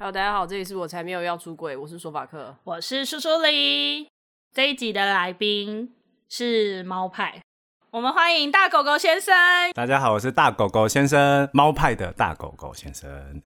Hello，大家好，这里是我才没有要出轨，我是说法克，我是苏苏里。这一集的来宾是猫派，我们欢迎大狗狗先生。大家好，我是大狗狗先生，猫派的大狗狗先生。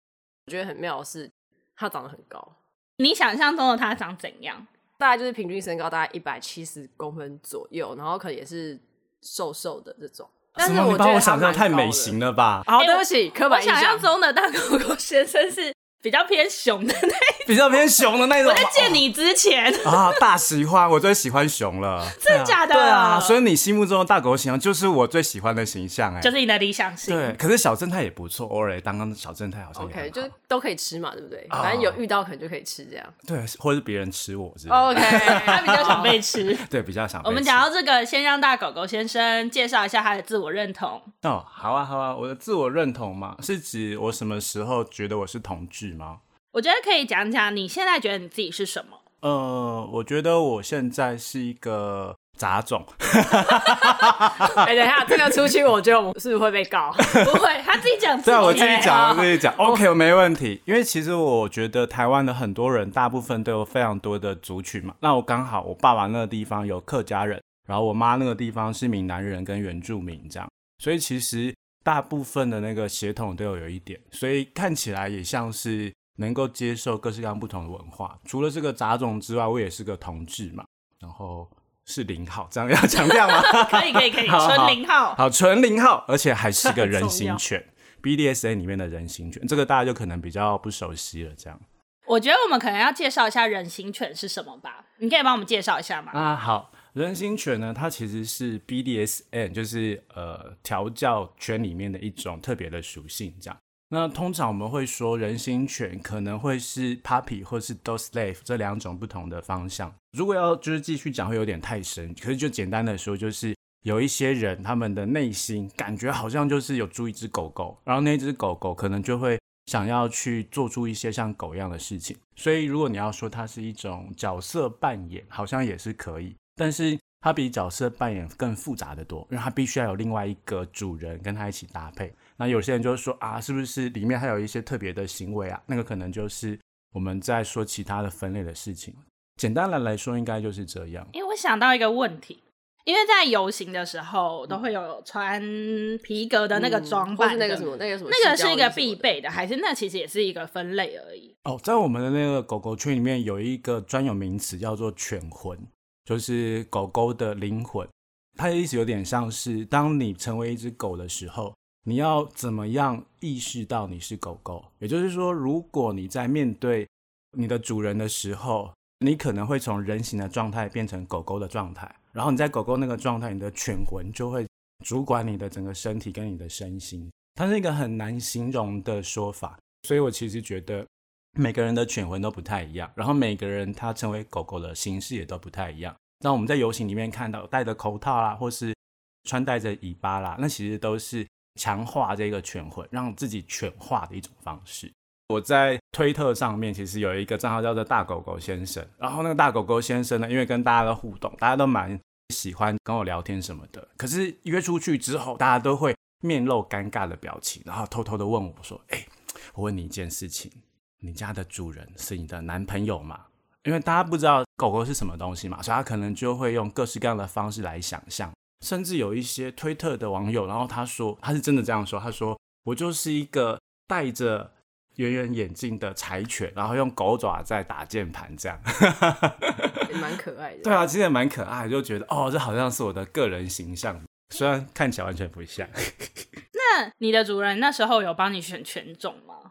我觉得很妙的是，他长得很高。你想象中的他长怎样？大概就是平均身高大概一百七十公分左右，然后可能也是瘦瘦的这种。但是我觉得把我想象太美型了吧？好，对不起，刻板印象。我想象中的大狗狗先生是。比较偏熊的那，比较偏熊的那种。我在见你之前啊，大喜欢，我最喜欢熊了。真的假的？对啊，所以你心目中的大狗形象就是我最喜欢的形象哎，就是你的理想型。对，可是小正太也不错，偶尔当当小正太好像。OK，就是都可以吃嘛，对不对？反正有遇到可能就可以吃这样。对，或者是别人吃我。OK，他比较想被吃。对，比较想。我们讲到这个，先让大狗狗先生介绍一下他的自我认同。哦，好啊，好啊，我的自我认同嘛，是指我什么时候觉得我是同志吗？我觉得可以讲讲你现在觉得你自己是什么？呃，我觉得我现在是一个杂种。哎、欸，等一下，这个出去，我觉得我们是不是会被告？不会，他自己讲。对，我自己讲，我自己讲。OK，我没问题。因为其实我觉得台湾的很多人，大部分都有非常多的族群嘛。那我刚好，我爸爸那个地方有客家人，然后我妈那个地方是闽南人跟原住民这样，所以其实大部分的那个血统都有有一点，所以看起来也像是。能够接受各式各样不同的文化，除了这个杂种之外，我也是个同志嘛，然后是零号，这样要强调吗？可以可以可以，纯零号，好纯零号，而且还是个人形犬，BDSA 里面的人形犬，这个大家就可能比较不熟悉了。这样，我觉得我们可能要介绍一下人形犬是什么吧？你可以帮我们介绍一下吗？啊，好，人形犬呢，它其实是 BDSN，就是呃调教犬里面的一种特别的属性，这样。那通常我们会说，人形犬可能会是 puppy 或是 dog slave 这两种不同的方向。如果要就是继续讲，会有点太深。可是就简单的说，就是有一些人他们的内心感觉好像就是有住一只狗狗，然后那只狗狗可能就会想要去做出一些像狗一样的事情。所以如果你要说它是一种角色扮演，好像也是可以，但是它比角色扮演更复杂的多，因为它必须要有另外一个主人跟它一起搭配。那有些人就说啊，是不是里面还有一些特别的行为啊？那个可能就是我们在说其他的分类的事情。简单的来说，应该就是这样。因为我想到一个问题，因为在游行的时候都会有穿皮革的那个装扮，那个什么，那个什么，那个是一个必备的，还是那其实也是一个分类而已？哦，在我们的那个狗狗圈里面有一个专有名词叫做犬魂，就是狗狗的灵魂。它的意思有点像是，当你成为一只狗的时候。你要怎么样意识到你是狗狗？也就是说，如果你在面对你的主人的时候，你可能会从人形的状态变成狗狗的状态，然后你在狗狗那个状态，你的犬魂就会主管你的整个身体跟你的身心。它是一个很难形容的说法，所以我其实觉得每个人的犬魂都不太一样，然后每个人他成为狗狗的形式也都不太一样。那我们在游行里面看到戴着口套啦，或是穿戴着尾巴啦，那其实都是。强化这个犬魂，让自己犬化的一种方式。我在推特上面其实有一个账号叫做大狗狗先生，然后那个大狗狗先生呢，因为跟大家的互动，大家都蛮喜欢跟我聊天什么的。可是约出去之后，大家都会面露尴尬的表情，然后偷偷的问我说：“哎，我问你一件事情，你家的主人是你的男朋友吗？”因为大家不知道狗狗是什么东西嘛，所以他可能就会用各式各样的方式来想象。甚至有一些推特的网友，然后他说他是真的这样说，他说我就是一个戴着圆圆眼镜的柴犬，然后用狗爪在打键盘，这样，也蛮可爱的。对啊，其实也蛮可爱，就觉得哦，这好像是我的个人形象，虽然看起来完全不像。那你的主人那时候有帮你选犬种吗？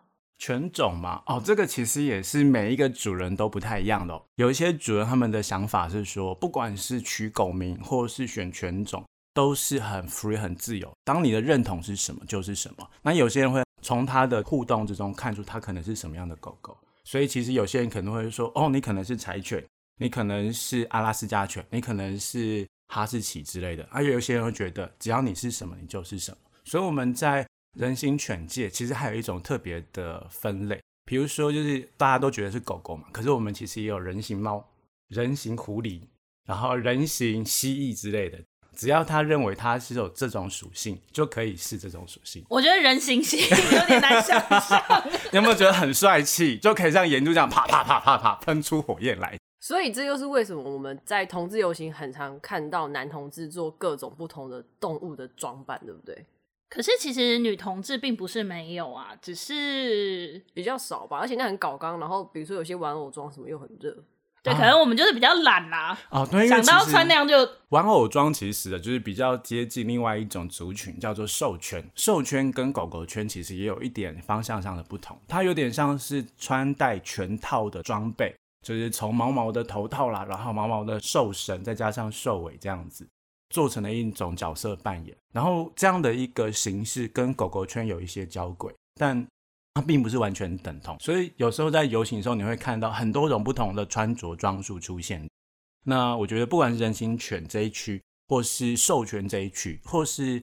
犬种嘛，哦，这个其实也是每一个主人都不太一样的哦。有一些主人他们的想法是说，不管是取狗名或是选犬种，都是很 free 很自由。当你的认同是什么就是什么。那有些人会从他的互动之中看出他可能是什么样的狗狗。所以其实有些人可能会说，哦，你可能是柴犬，你可能是阿拉斯加犬，你可能是哈士奇之类的。而有些人会觉得，只要你是什么，你就是什么。所以我们在。人形犬界其实还有一种特别的分类，比如说就是大家都觉得是狗狗嘛，可是我们其实也有人形猫、人形狐狸，然后人形蜥蜴之类的。只要他认为他是有这种属性，就可以是这种属性。我觉得人形蜥有点难想象，你有没有觉得很帅气？就可以像岩柱这样啪啪啪啪啪喷出火焰来。所以这就是为什么我们在同志游行很常看到男同志做各种不同的动物的装扮，对不对？可是其实女同志并不是没有啊，只是比较少吧。而且那很搞刚，然后比如说有些玩偶装什么又很热，对，可能我们就是比较懒啦。哦，对，想到穿那样就玩偶装，其实的就是比较接近另外一种族群，叫做兽圈。兽圈跟狗狗圈其实也有一点方向上的不同，它有点像是穿戴全套的装备，就是从毛毛的头套啦，然后毛毛的兽绳，再加上兽尾这样子。做成了一种角色扮演，然后这样的一个形式跟狗狗圈有一些交轨，但它并不是完全等同。所以有时候在游行的时候，你会看到很多种不同的穿着装束出现。那我觉得，不管是人形犬这一区，或是兽圈这一区，或是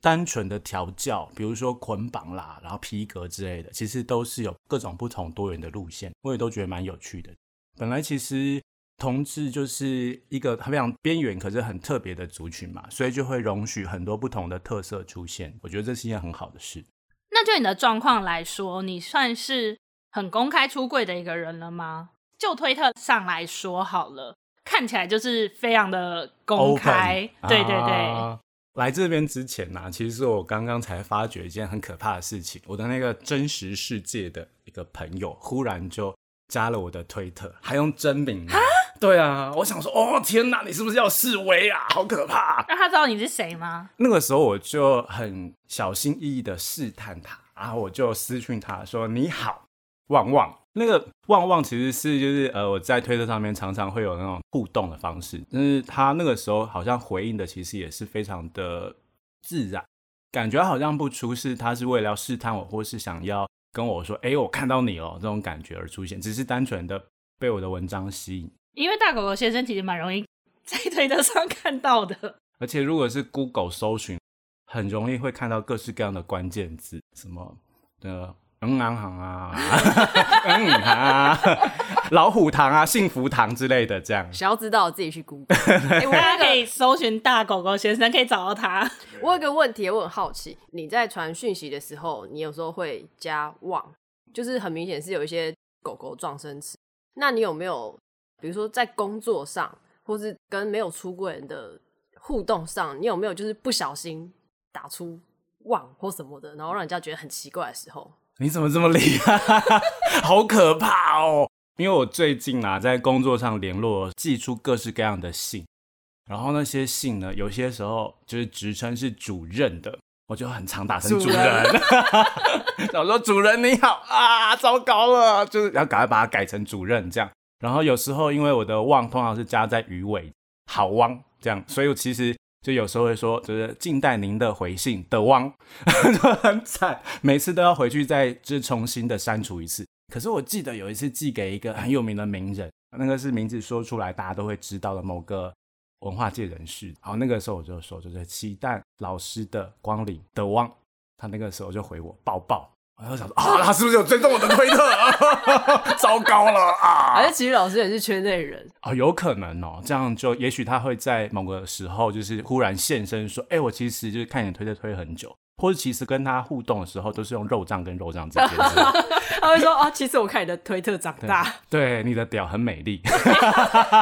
单纯的调教，比如说捆绑啦，然后皮革之类的，其实都是有各种不同多元的路线，我也都觉得蛮有趣的。本来其实。同志就是一个非常边缘，可是很特别的族群嘛，所以就会容许很多不同的特色出现。我觉得这是一件很好的事。那就你的状况来说，你算是很公开出柜的一个人了吗？就推特上来说好了，看起来就是非常的公开。Open. 对对对。啊，来这边之前呢，啊，其实是我刚刚才发觉一件很可怕的事情，我的那个真实世界的一个朋友忽然就加了我的推特，还用真名。对啊，我想说，哦天哪，你是不是要示威啊？好可怕！那他知道你是谁吗？那个时候我就很小心翼翼的试探他，然后我就私讯他说：“你好，旺旺。”那个旺旺其实是就是呃我在推特上面常常会有那种互动的方式，但是他那个时候好像回应的其实也是非常的自然，感觉好像不出是他是为了要试探我，或是想要跟我说：“哎，我看到你哦。”这种感觉而出现，只是单纯的被我的文章吸引。因为大狗狗先生其实蛮容易 在推特上看到的，而且如果是 Google 搜寻，很容易会看到各式各样的关键字，什么的嗯银行啊、嗯啊、老虎堂啊、幸福堂之类的，这样。想要知道自己去 Google，大家可以搜寻大狗狗先生，可以找到他。我有个问题，我很好奇，你在传讯息的时候，你有时候会加旺，就是很明显是有一些狗狗撞声词，那你有没有？比如说在工作上，或是跟没有出柜人的互动上，你有没有就是不小心打出“旺”或什么的，然后让人家觉得很奇怪的时候？你怎么这么厉害？好可怕哦！因为我最近啊，在工作上联络，寄出各式各样的信，然后那些信呢，有些时候就是职称是主任的，我就很常打成主任。我说：“主任你好啊，糟糕了，就是要赶快把它改成主任这样。”然后有时候因为我的旺通常是加在鱼尾，好汪这样，所以我其实就有时候会说，就是静待您的回信的汪，就很惨，每次都要回去再就是重新的删除一次。可是我记得有一次寄给一个很有名的名人，那个是名字说出来大家都会知道的某个文化界人士。然后那个时候我就说，就是期待老师的光临的汪，他那个时候就回我抱抱。我想说啊，他是不是有追踪我的推特？糟糕了啊！而且其实老师也是圈内人啊、哦？有可能哦，这样就也许他会在某个时候就是忽然现身说：“哎、欸，我其实就是看你的推特推很久。”或者其实跟他互动的时候都是用肉酱跟肉酱之间，他会说：“哦，其实我看你的推特长大，对，对你的屌很美丽。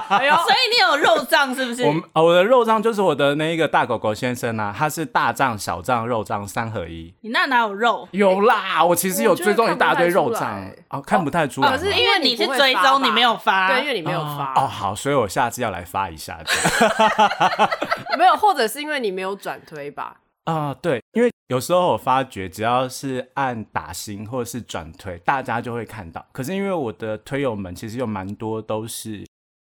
哎呦，所以你有肉酱是不是？我我的肉酱就是我的那一个大狗狗先生啊，他是大酱、小酱、肉酱三合一。你那哪有肉？有啦，我其实有追踪一大堆肉酱哦，看不太出来。可是因为你是追踪，你没有发，对，因为你没有发。哦，好，所以我下次要来发一下。没有，或者是因为你没有转推吧？啊、对，因为有时候我发觉，只要是按打星或者是转推，大家就会看到。可是因为我的推友们其实有蛮多都是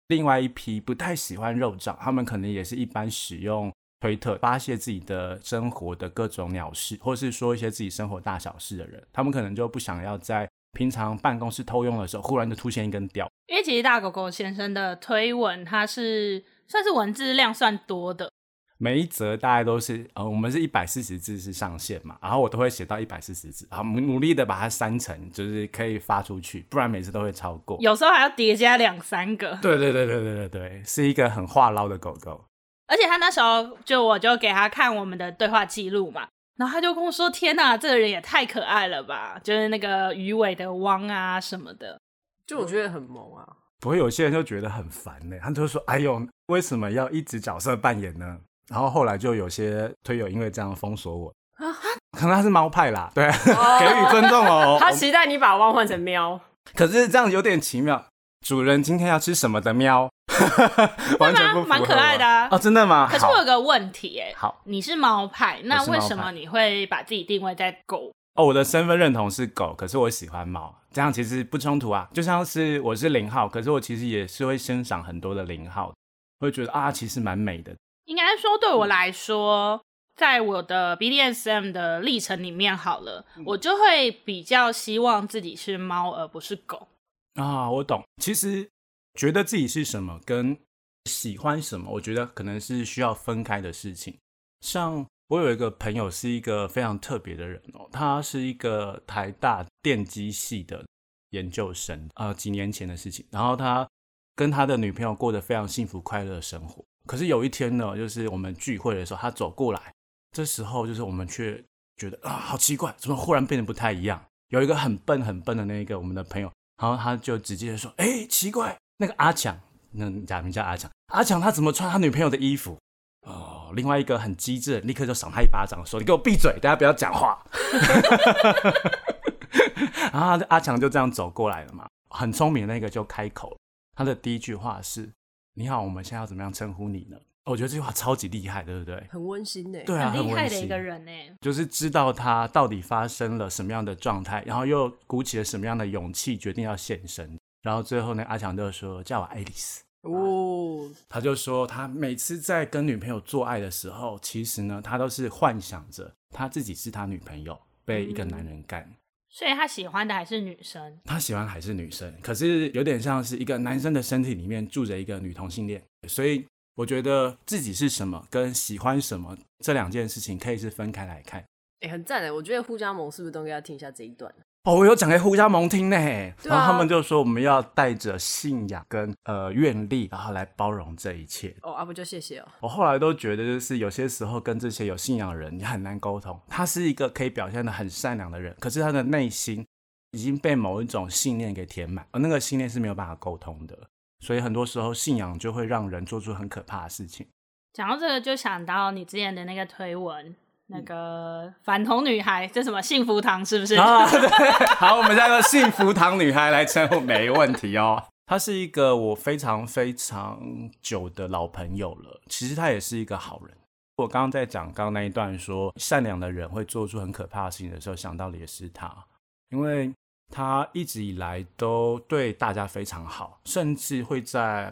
另外一批不太喜欢肉酱，他们可能也是一般使用推特发泄自己的生活的各种鸟事，或是说一些自己生活大小事的人，他们可能就不想要在平常办公室偷用的时候，忽然就出现一根屌。因为其实大狗狗先生的推文，它是算是文字量算多的。每一则大概都是，呃，我们是一百四十字是上限嘛，然后我都会写到一百四十字，好，努力的把它删成，就是可以发出去，不然每次都会超过。有时候还要叠加两三个。对对对对对对对，是一个很话唠的狗狗。而且他那时候就我就给他看我们的对话记录嘛，然后他就跟我说：“天哪，这个人也太可爱了吧！”就是那个鱼尾的汪啊什么的，就我觉得很萌啊。不会有些人就觉得很烦呢，他就说：“哎呦，为什么要一直角色扮演呢？”然后后来就有些推友因为这样封锁我，可能他是猫派啦，对，哦、给予尊重哦。他期待你把汪换成喵，可是这样有点奇妙。主人今天要吃什么的喵？完全不蛮可爱的啊！哦，真的吗？可是我有个问题，哎，好，你是猫派，那为什么你会把自己定位在狗？哦，我的身份认同是狗，可是我喜欢猫，这样其实不冲突啊。就像是我是零号，可是我其实也是会欣赏很多的零号，会觉得啊，其实蛮美的。应该说，对我来说，在我的 BDSM 的历程里面，好了，我就会比较希望自己是猫，而不是狗。啊，我懂。其实觉得自己是什么跟喜欢什么，我觉得可能是需要分开的事情。像我有一个朋友是一个非常特别的人哦，他是一个台大电机系的研究生，呃，几年前的事情。然后他跟他的女朋友过得非常幸福快乐的生活。可是有一天呢，就是我们聚会的时候，他走过来，这时候就是我们却觉得啊，好奇怪，怎么忽然变得不太一样？有一个很笨很笨的那一个我们的朋友。然后他就直接说：“哎，奇怪，那个阿强，那假名叫阿强，阿强他怎么穿他女朋友的衣服？”哦，另外一个很机智，立刻就赏他一巴掌，说：“你给我闭嘴，大家不要讲话。”然后阿强就这样走过来了嘛，很聪明的那个就开口，他的第一句话是：“你好，我们现在要怎么样称呼你呢？”我觉得这句话超级厉害，对不对？很温馨呢。对啊，很厉害的一个人呢。就是知道他到底发生了什么样的状态，然后又鼓起了什么样的勇气，决定要现身。然后最后呢，阿强就说：“叫我爱丽丝。”哦，他就说他每次在跟女朋友做爱的时候，其实呢，他都是幻想着他自己是他女朋友被一个男人干。嗯，所以他喜欢的还是女生。他喜欢还是女生，可是有点像是一个男生的身体里面住着一个女同性恋，所以。我觉得自己是什么跟喜欢什么这两件事情可以是分开来看。哎、欸，很赞哎！我觉得互加盟是不是都应该要听一下这一段？哦，我有讲给胡家蒙听呢。啊、然后他们就说我们要带着信仰跟呃愿力，然后来包容这一切。哦，阿、啊、不就谢谢哦。我后来都觉得，就是有些时候跟这些有信仰的人，你很难沟通。他是一个可以表现的很善良的人，可是他的内心已经被某一种信念给填满，而那个信念是没有办法沟通的。所以很多时候，信仰就会让人做出很可怕的事情。讲到这个，就想到你之前的那个推文，那个反同女孩，这什么幸福堂是不是？啊，对。好，我们叫做幸福堂女孩来称呼，没问题哦。她是一个我非常非常久的老朋友了。其实她也是一个好人。我刚刚在讲刚刚那一段说善良的人会做出很可怕的事情的时候，想到的也是她，因为。他一直以来都对大家非常好，甚至会在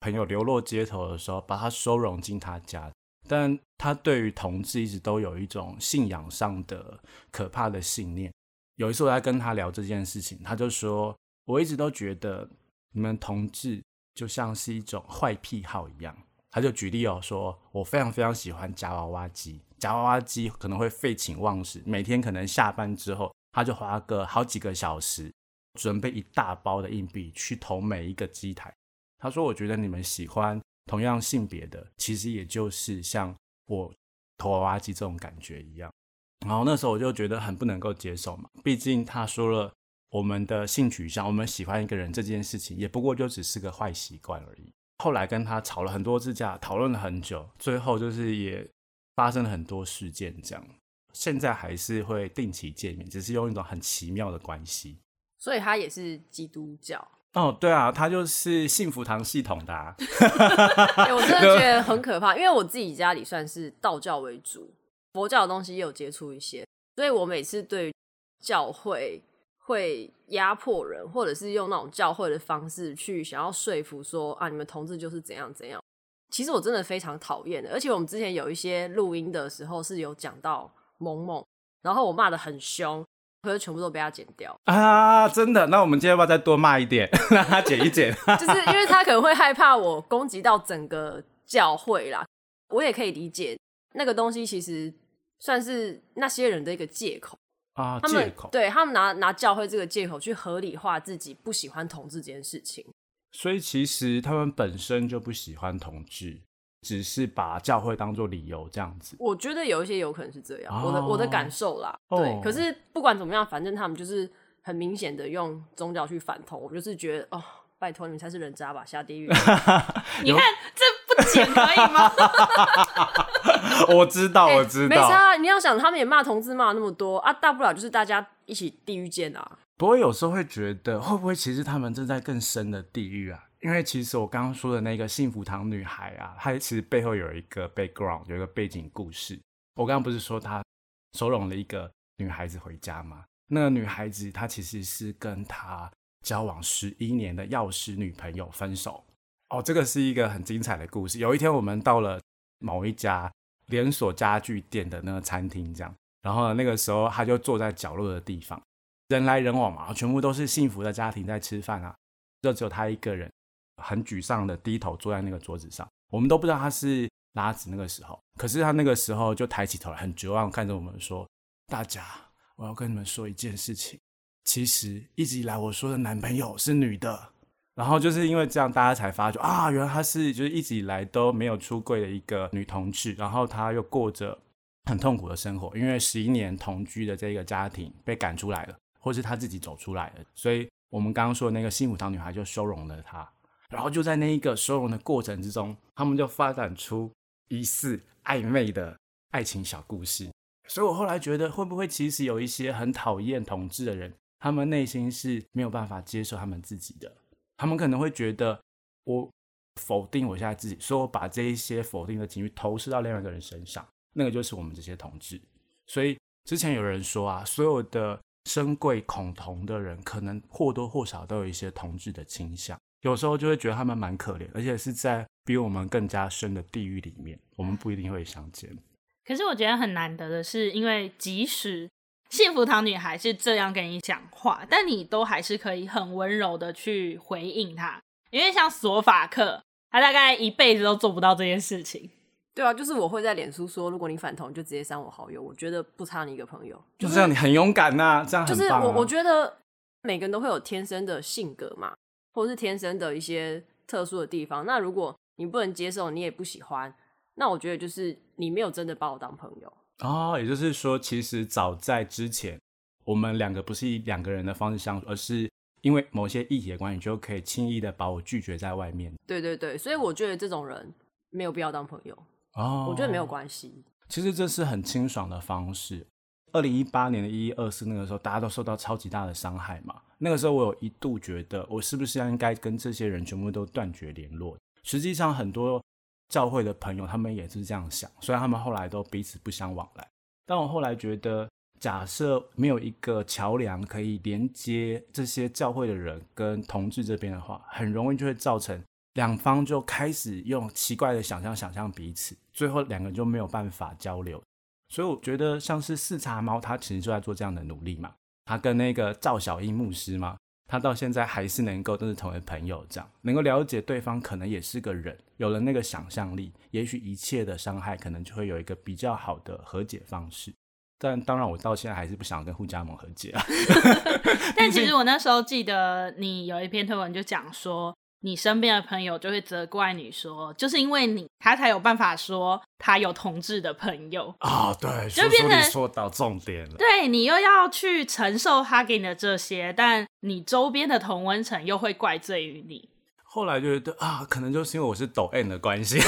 朋友流落街头的时候把他收容进他家。但他对于同志一直都有一种信仰上的可怕的信念。有一次我在跟他聊这件事情，他就说：“我一直都觉得你们同志就像是一种坏癖好一样。”他就举例哦，说我非常非常喜欢夹娃娃机，夹娃娃机可能会废寝忘食，每天可能下班之后。他就花个好几个小时，准备一大包的硬币去投每一个机台。他说：“我觉得你们喜欢同样性别的，其实也就是像我投娃娃机这种感觉一样。”然后那时候我就觉得很不能够接受嘛，毕竟他说了我们的性取向，我们喜欢一个人这件事情，也不过就只是个坏习惯而已。后来跟他吵了很多次架，讨论了很久，最后就是也发生了很多事件这样。现在还是会定期见面，只是用一种很奇妙的关系。所以他也是基督教哦，对啊，他就是幸福堂系统的、啊 欸。我真的觉得很可怕，因为我自己家里算是道教为主，佛教的东西也有接触一些，所以我每次对教会会压迫人，或者是用那种教会的方式去想要说服说啊，你们同志就是怎样怎样。其实我真的非常讨厌的，而且我们之前有一些录音的时候是有讲到。萌萌，然后我骂得很凶，可是全部都被他剪掉啊！真的？那我们今天要不要再多骂一点，让他剪一剪？就是因为他可能会害怕我攻击到整个教会啦，我也可以理解那个东西其实算是那些人的一个借口啊，他们借口，对他们拿拿教会这个借口去合理化自己不喜欢同志这件事情，所以其实他们本身就不喜欢同志。只是把教会当做理由这样子。我觉得有一些有可能是这样，哦、我的我的感受啦。对，哦、可是不管怎么样，反正他们就是很明显的用宗教去反同。我就是觉得哦，拜托你们才是人渣吧，下地狱！你看这不剪可以吗？我知道，我知道，欸、没差。你要想，他们也骂同志骂那么多啊，大不了就是大家一起地狱见啊。不过有时候会觉得，会不会其实他们正在更深的地狱啊？因为其实我刚刚说的那个幸福堂女孩啊，她其实背后有一个 background，有一个背景故事。我刚刚不是说她收容了一个女孩子回家吗？那个女孩子她其实是跟她交往十一年的药师女朋友分手。哦，这个是一个很精彩的故事。有一天我们到了某一家连锁家具店的那个餐厅，这样，然后那个时候她就坐在角落的地方，人来人往嘛，全部都是幸福的家庭在吃饭啊，就只有她一个人。很沮丧的低头坐在那个桌子上，我们都不知道他是拉子那个时候，可是他那个时候就抬起头来，很绝望看着我们说：“大家，我要跟你们说一件事情，其实一直以来我说的男朋友是女的。”然后就是因为这样，大家才发觉啊，原来她是就是一直以来都没有出柜的一个女同志，然后她又过着很痛苦的生活，因为十一年同居的这个家庭被赶出来了，或是她自己走出来了，所以我们刚刚说的那个幸福堂女孩就收容了她。然后就在那一个收容的过程之中，他们就发展出疑似暧昧的爱情小故事。所以我后来觉得，会不会其实有一些很讨厌同志的人，他们内心是没有办法接受他们自己的，他们可能会觉得我否定我现在自己，所以我把这一些否定的情绪投射到另外一个人身上，那个就是我们这些同志。所以之前有人说啊，所有的深贵恐同的人，可能或多或少都有一些同志的倾向。有时候就会觉得他们蛮可怜，而且是在比我们更加深的地狱里面，我们不一定会相见。可是我觉得很难得的是，因为即使幸福堂女孩是这样跟你讲话，但你都还是可以很温柔的去回应她。因为像索法克，他大概一辈子都做不到这件事情。对啊，就是我会在脸书说，如果你反同，就直接删我好友。我觉得不差你一个朋友，就是、就这样，你很勇敢呐、啊，这样很、啊、就是我，我觉得每个人都会有天生的性格嘛。或是天生的一些特殊的地方，那如果你不能接受，你也不喜欢，那我觉得就是你没有真的把我当朋友哦。也就是说，其实早在之前，我们两个不是以两个人的方式相处，而是因为某些议题的关系，你就可以轻易的把我拒绝在外面。对对对，所以我觉得这种人没有必要当朋友哦。我觉得没有关系。其实这是很清爽的方式。二零一八年的一一二四那个时候，大家都受到超级大的伤害嘛。那个时候，我有一度觉得，我是不是应该跟这些人全部都断绝联络？实际上，很多教会的朋友他们也是这样想，虽然他们后来都彼此不相往来。但我后来觉得，假设没有一个桥梁可以连接这些教会的人跟同志这边的话，很容易就会造成两方就开始用奇怪的想象想象彼此，最后两个就没有办法交流。所以我觉得像是四茶猫，他其实就在做这样的努力嘛。他跟那个赵小英牧师嘛，他到现在还是能够都是成为朋友，这样能够了解对方，可能也是个人，有了那个想象力，也许一切的伤害可能就会有一个比较好的和解方式。但当然，我到现在还是不想跟护家盟和解啊。但其实我那时候记得你有一篇推文就讲说。你身边的朋友就会责怪你说，就是因为你，他才有办法说他有同志的朋友啊、哦，对，就变成说到重点了。对，你又要去承受他给你的这些，但你周边的同温层又会怪罪于你。后来就觉得啊，可能就是因为我是抖 N 的关系，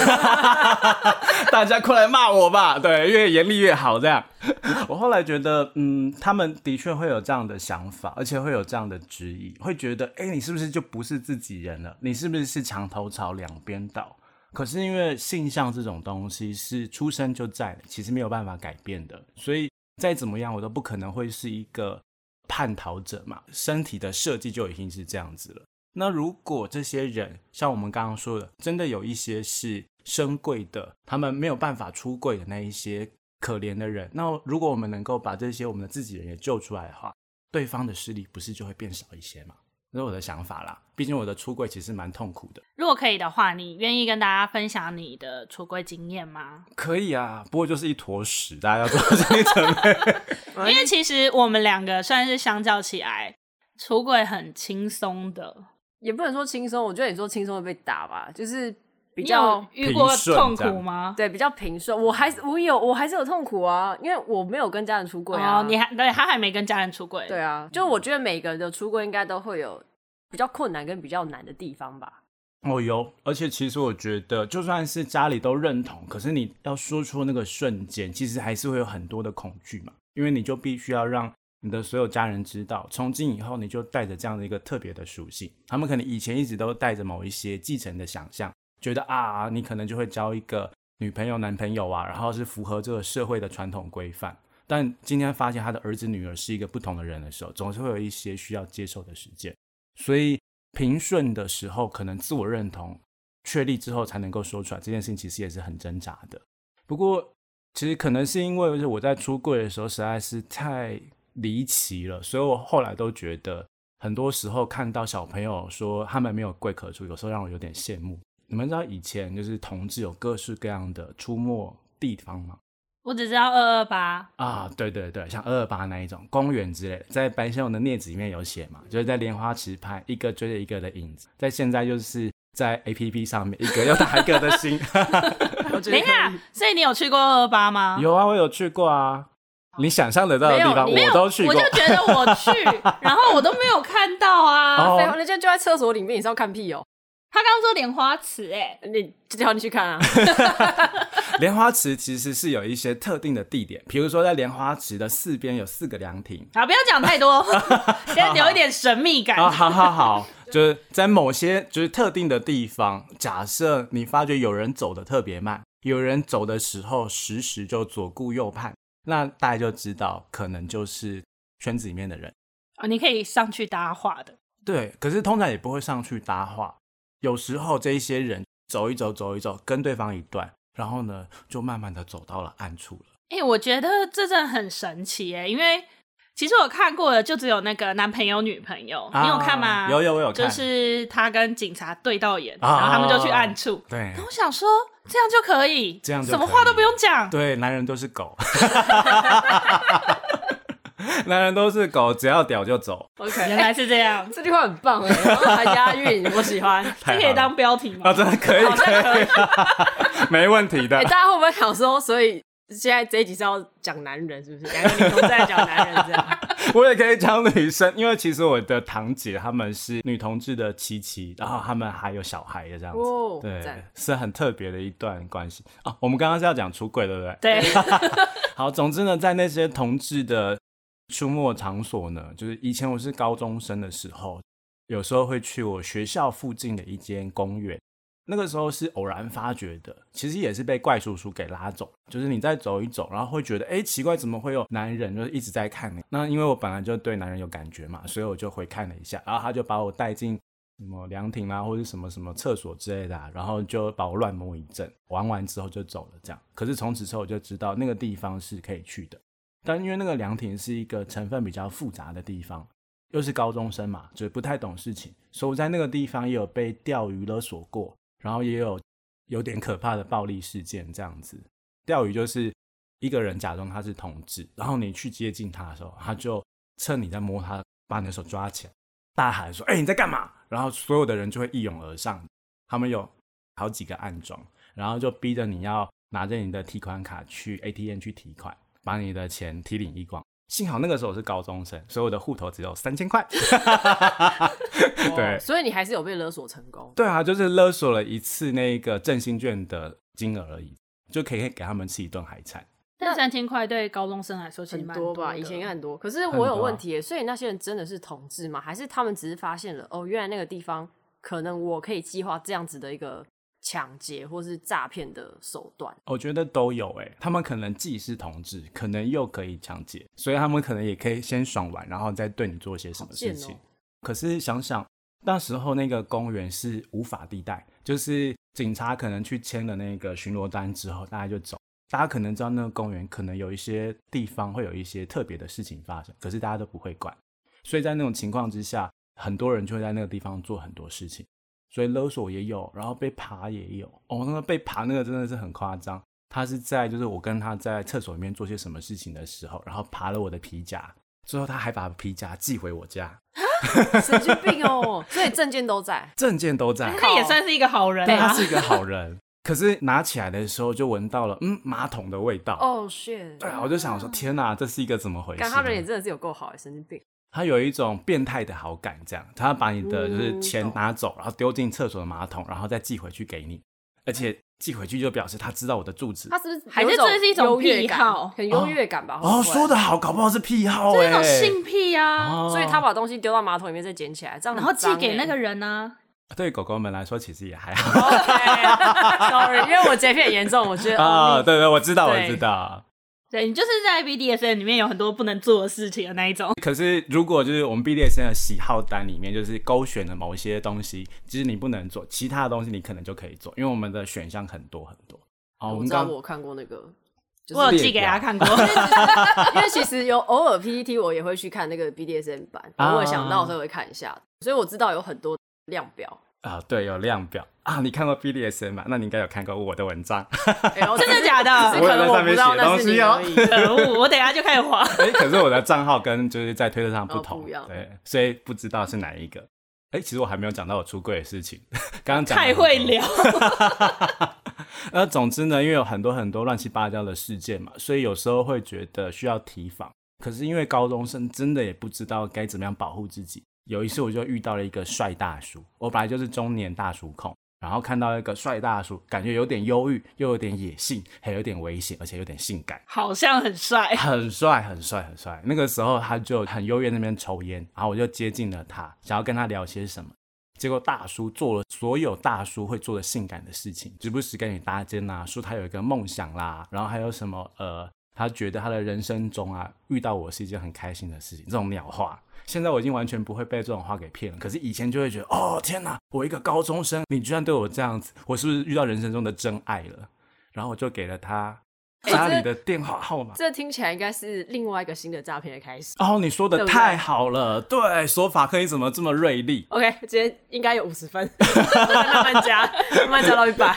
大家快来骂我吧。对，越严厉越好。这样，我后来觉得，嗯，他们的确会有这样的想法，而且会有这样的质疑，会觉得，哎，你是不是就不是自己人了？你是不是是墙头草两边倒？可是因为性向这种东西是出生就在，其实没有办法改变的，所以再怎么样，我都不可能会是一个叛逃者嘛。身体的设计就已经是这样子了。那如果这些人像我们刚刚说的，真的有一些是深贵的，他们没有办法出柜的那一些可怜的人，那如果我们能够把这些我们的自己人也救出来的话，对方的势力不是就会变少一些吗？这是我的想法啦。毕竟我的出柜其实蛮痛苦的。如果可以的话，你愿意跟大家分享你的出柜经验吗？可以啊，不过就是一坨屎，大家要做这一准备。因为其实我们两个算是相较起来，出柜很轻松的。也不能说轻松，我觉得你说轻松会被打吧，就是比较遇过痛苦吗？对，比较平顺。我还是我有，我还是有痛苦啊，因为我没有跟家人出柜啊。哦、你还对他还没跟家人出柜？对啊，就我觉得每个人的出柜应该都会有比较困难跟比较难的地方吧。哦，有，而且其实我觉得，就算是家里都认同，可是你要说出那个瞬间，其实还是会有很多的恐惧嘛，因为你就必须要让。你的所有家人知道，从今以后你就带着这样的一个特别的属性。他们可能以前一直都带着某一些继承的想象，觉得啊，你可能就会交一个女朋友、男朋友啊，然后是符合这个社会的传统规范。但今天发现他的儿子、女儿是一个不同的人的时候，总是会有一些需要接受的时间。所以平顺的时候，可能自我认同确立之后才能够说出来，这件事情其实也是很挣扎的。不过，其实可能是因为我在出柜的时候实在是太。离奇了，所以我后来都觉得，很多时候看到小朋友说他们没有贵可出，有时候让我有点羡慕。你们知道以前就是同志有各式各样的出没地方吗？我只知道二二八啊，对对对，像二二八那一种公园之类的，在白先勇的镊子里面有写嘛，就是在莲花池拍一个追着一个的影子，在现在就是在 APP 上面一个又打一个的心。等一下，所以你有去过二二八吗？有啊，我有去过啊。你想象得到的地方，我都去过。我就觉得我去，然后我都没有看到啊。人家就在厕所里面，你是要看屁哦。他刚刚说莲花池，哎，你叫你去看啊。莲花池其实是有一些特定的地点，比如说在莲花池的四边有四个凉亭。好，不要讲太多，先留一点神秘感。好好好好，就是在某些就是特定的地方，假设你发觉有人走的特别慢，有人走的时候时时就左顾右盼。那大家就知道，可能就是圈子里面的人啊、哦。你可以上去搭话的，对。可是通常也不会上去搭话。有时候这一些人走一走，走一走，跟对方一段，然后呢，就慢慢的走到了暗处了。哎、欸，我觉得这真的很神奇哎，因为其实我看过的就只有那个男朋友女朋友，啊、你有看吗？有有我有看，就是他跟警察对到眼，啊、然后他们就去暗处。对。我想说。这样就可以，这样就什么话都不用讲。对，男人都是狗，男人都是狗，只要屌就走。OK，原来是这样，这句话很棒哎，然后还押韵，我喜欢。这可以当标题吗？啊，真的可以，可以，没问题的。大家会不会想说，所以现在这一集是要讲男人，是不是？两个女同在讲男人这样。我也可以讲女生，因为其实我的堂姐她们是女同志的七七，然后她们还有小孩的这样子，哦、对，是很特别的一段关系啊。我们刚刚是要讲出轨，对不对？对。好，总之呢，在那些同志的出没场所呢，就是以前我是高中生的时候，有时候会去我学校附近的一间公园。那个时候是偶然发觉的，其实也是被怪叔叔给拉走。就是你再走一走，然后会觉得，哎，奇怪，怎么会有男人就是一直在看你？那因为我本来就对男人有感觉嘛，所以我就回看了一下，然后他就把我带进什么凉亭啊，或者什么什么厕所之类的啊，然后就把我乱摸一阵，玩完之后就走了。这样，可是从此之后我就知道那个地方是可以去的，但因为那个凉亭是一个成分比较复杂的地方，又是高中生嘛，就不太懂事情，所以我在那个地方也有被钓鱼勒索过。然后也有有点可怕的暴力事件，这样子。钓鱼就是一个人假装他是同志，然后你去接近他的时候，他就趁你在摸他，把你的手抓起来，大喊说：“哎，你在干嘛？”然后所有的人就会一拥而上，他们有好几个暗桩，然后就逼着你要拿着你的提款卡去 ATM 去提款，把你的钱提领一光。幸好那个时候我是高中生，所以我的户头只有三千块。对，所以你还是有被勒索成功。对啊，就是勒索了一次那个振兴券的金额而已，就可以给他们吃一顿海产。但三千块对高中生来说其实蛮多吧？以前应该很多。可是我有问题，啊、所以那些人真的是同志吗？还是他们只是发现了哦，原来那个地方可能我可以计划这样子的一个。抢劫或是诈骗的手段，我觉得都有诶。他们可能既是同志，可能又可以抢劫，所以他们可能也可以先爽完，然后再对你做些什么事情。哦、可是想想那时候那个公园是无法地带，就是警察可能去签了那个巡逻单之后，大家就走。大家可能知道那个公园可能有一些地方会有一些特别的事情发生，可是大家都不会管。所以在那种情况之下，很多人就会在那个地方做很多事情。所以勒索也有，然后被爬也有。哦，那个被爬那个真的是很夸张。他是在就是我跟他在厕所里面做些什么事情的时候，然后爬了我的皮夹，最后他还把皮夹寄回我家。神经病哦！所以证件都在，证件都在，他也算是一个好人，对，他是一个好人。可是拿起来的时候就闻到了，嗯，马桶的味道。哦，shit！对啊，我就想说，天哪，这是一个怎么回事？他人也真的是有够好，神经病。他有一种变态的好感，这样，他把你的就是钱拿走，然后丢进厕所的马桶，然后再寄回去给你，而且寄回去就表示他知道我的住址。他是不是还是这是一种癖好，很优越感吧？哦，说的好，搞不好是癖好，这种性癖啊。所以他把东西丢到马桶里面再捡起来，这样然后寄给那个人呢？对狗狗们来说，其实也还好。Sorry，因为我洁癖很严重，我觉得 啊，对对，我知道，我知道。对，你就是在 BDSM 里面有很多不能做的事情的那一种。可是如果就是我们 BDSM 的喜好单里面，就是勾选了某一些东西，其实你不能做，其他的东西你可能就可以做，因为我们的选项很多很多。哦，我知道我看过那个，我有寄给他看过。因为其实有偶尔 PPT 我也会去看那个 BDSM 版，偶尔想到的时候会看一下，所以我知道有很多量表。啊，对，有量表啊！你看过 BDSM 吗？那你应该有看过我的文章，真的假的？我在上面写东西哦。可恶，我等下就开始滑。哎，可是我的账号跟就是在推特上不同，对，所以不知道是哪一个。哎，其实我还没有讲到我出柜的事情，刚刚讲太会聊。那总之呢，因为有很多很多乱七八糟的事件嘛，所以有时候会觉得需要提防。可是因为高中生真的也不知道该怎么样保护自己。有一次我就遇到了一个帅大叔，我本来就是中年大叔控，然后看到一个帅大叔，感觉有点忧郁，又有点野性，还有点危险，而且有点性感，好像很帅，很帅，很帅，很帅。那个时候他就很优越那边抽烟，然后我就接近了他，想要跟他聊些什么，结果大叔做了所有大叔会做的性感的事情，时不时跟你搭肩啊，说他有一个梦想啦，然后还有什么呃，他觉得他的人生中啊遇到我是一件很开心的事情，这种鸟话。现在我已经完全不会被这种话给骗了，可是以前就会觉得，哦天哪，我一个高中生，你居然对我这样子，我是不是遇到人生中的真爱了？然后我就给了他家里的电话号码。欸、这，听起来应该是另外一个新的诈骗的开始。哦，你说的太好了，对，对，对，说法可以怎么这么锐利？OK，今天应该有五十分，慢慢加，慢慢加到一百。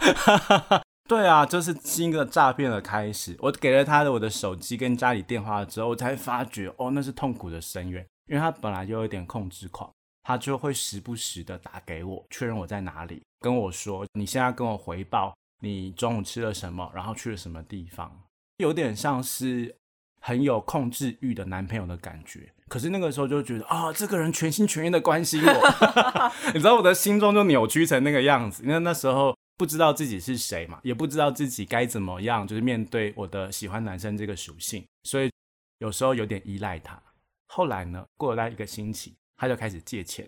对啊，就是新的诈骗的开始。我给了他的我的手机跟家里电话之后，我才发觉，哦，那是痛苦的深渊。因为他本来就有点控制狂，他就会时不时的打给我，确认我在哪里，跟我说你现在跟我回报你中午吃了什么，然后去了什么地方，有点像是很有控制欲的男朋友的感觉。可是那个时候就觉得啊，这个人全心全意的关心我，你知道我的心中就扭曲成那个样子。因为那时候不知道自己是谁嘛，也不知道自己该怎么样，就是面对我的喜欢男生这个属性，所以有时候有点依赖他。后来呢，过了大概一个星期，他就开始借钱，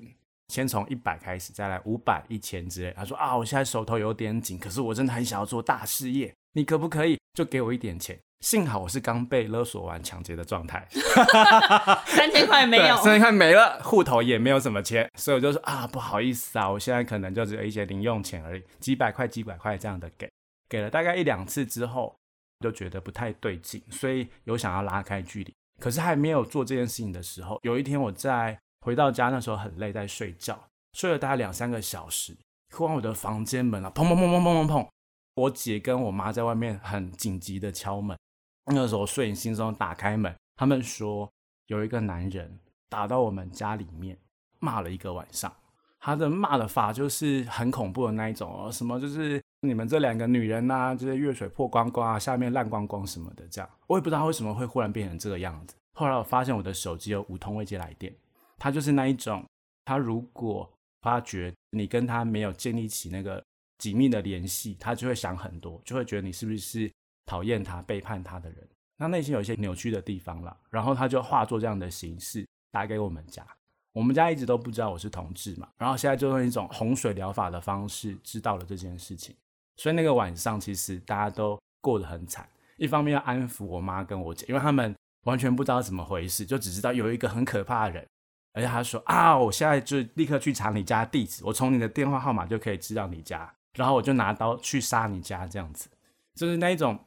先从一百开始，再来五百、一千之类。他说啊，我现在手头有点紧，可是我真的很想要做大事业，你可不可以就给我一点钱？幸好我是刚被勒索完抢劫的状态 三千块没有，三千块没了，户头也没有什么钱，所以我就说啊，不好意思啊，我现在可能就只有一些零用钱而已，几百块、几百块这样的给，给了大概一两次之后，就觉得不太对劲，所以有想要拉开距离。可是还没有做这件事情的时候，有一天我在回到家，那时候很累，在睡觉，睡了大概两三个小时，突然我的房间门啊，砰砰砰砰砰砰砰，我姐跟我妈在外面很紧急的敲门。那个时候睡眼惺忪打开门，他们说有一个男人打到我们家里面，骂了一个晚上。他的骂的法就是很恐怖的那一种哦，什么就是。你们这两个女人呐、这些月水破光光啊，下面烂光光什么的，这样我也不知道他为什么会忽然变成这个样子。后来我发现我的手机有五通未接来电，他就是那一种，他如果发觉你跟他没有建立起那个紧密的联系，他就会想很多，就会觉得你是不是讨厌他、背叛他的人，那内心有一些扭曲的地方了。然后他就化作这样的形式打给我们家，我们家一直都不知道我是同志嘛，然后现在就用一种洪水疗法的方式知道了这件事情。所以那个晚上，其实大家都过得很惨。一方面要安抚我妈跟我姐，因为他们完全不知道怎么回事，就只知道有一个很可怕的人。而且他说啊，我现在就立刻去查你家地址，我从你的电话号码就可以知道你家，然后我就拿刀去杀你家，这样子，就是那一种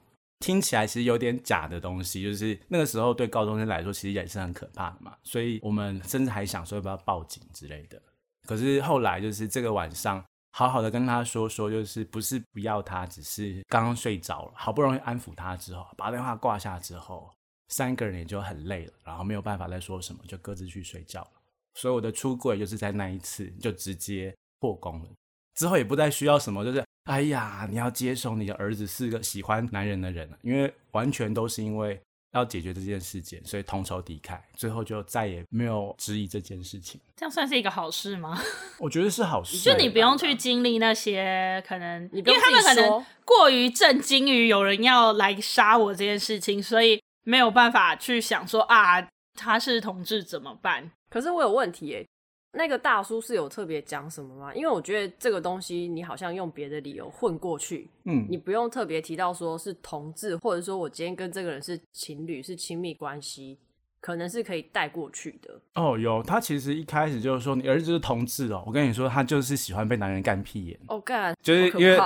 听起来其实有点假的东西。就是那个时候对高中生来说，其实也是很可怕的嘛。所以我们甚至还想说要不要报警之类的。可是后来就是这个晚上。好好的跟他说说，就是不是不要他，只是刚刚睡着了，好不容易安抚他之后，把电话挂下之后，三个人也就很累了，然后没有办法再说什么，就各自去睡觉了。所以我的出柜就是在那一次就直接破功了，之后也不再需要什么，就是哎呀，你要接受你的儿子是个喜欢男人的人，因为完全都是因为要解决这件事情，所以同仇敌忾，最后就再也没有质疑这件事情。这样算是一个好事吗？我觉得是好事，就你不用去经历那些可能，因为他们可能过于震惊于有人要来杀我这件事情，所以没有办法去想说啊，他是同志怎么办？可是我有问题耶，那个大叔是有特别讲什么吗？因为我觉得这个东西你好像用别的理由混过去，嗯，你不用特别提到说是同志，或者说我今天跟这个人是情侣，是亲密关系，可能是可以带过去的。哦，有，他其实一开始就是说你儿子是同志哦，我跟你说，他就是喜欢被男人干屁眼。哦干，就是因为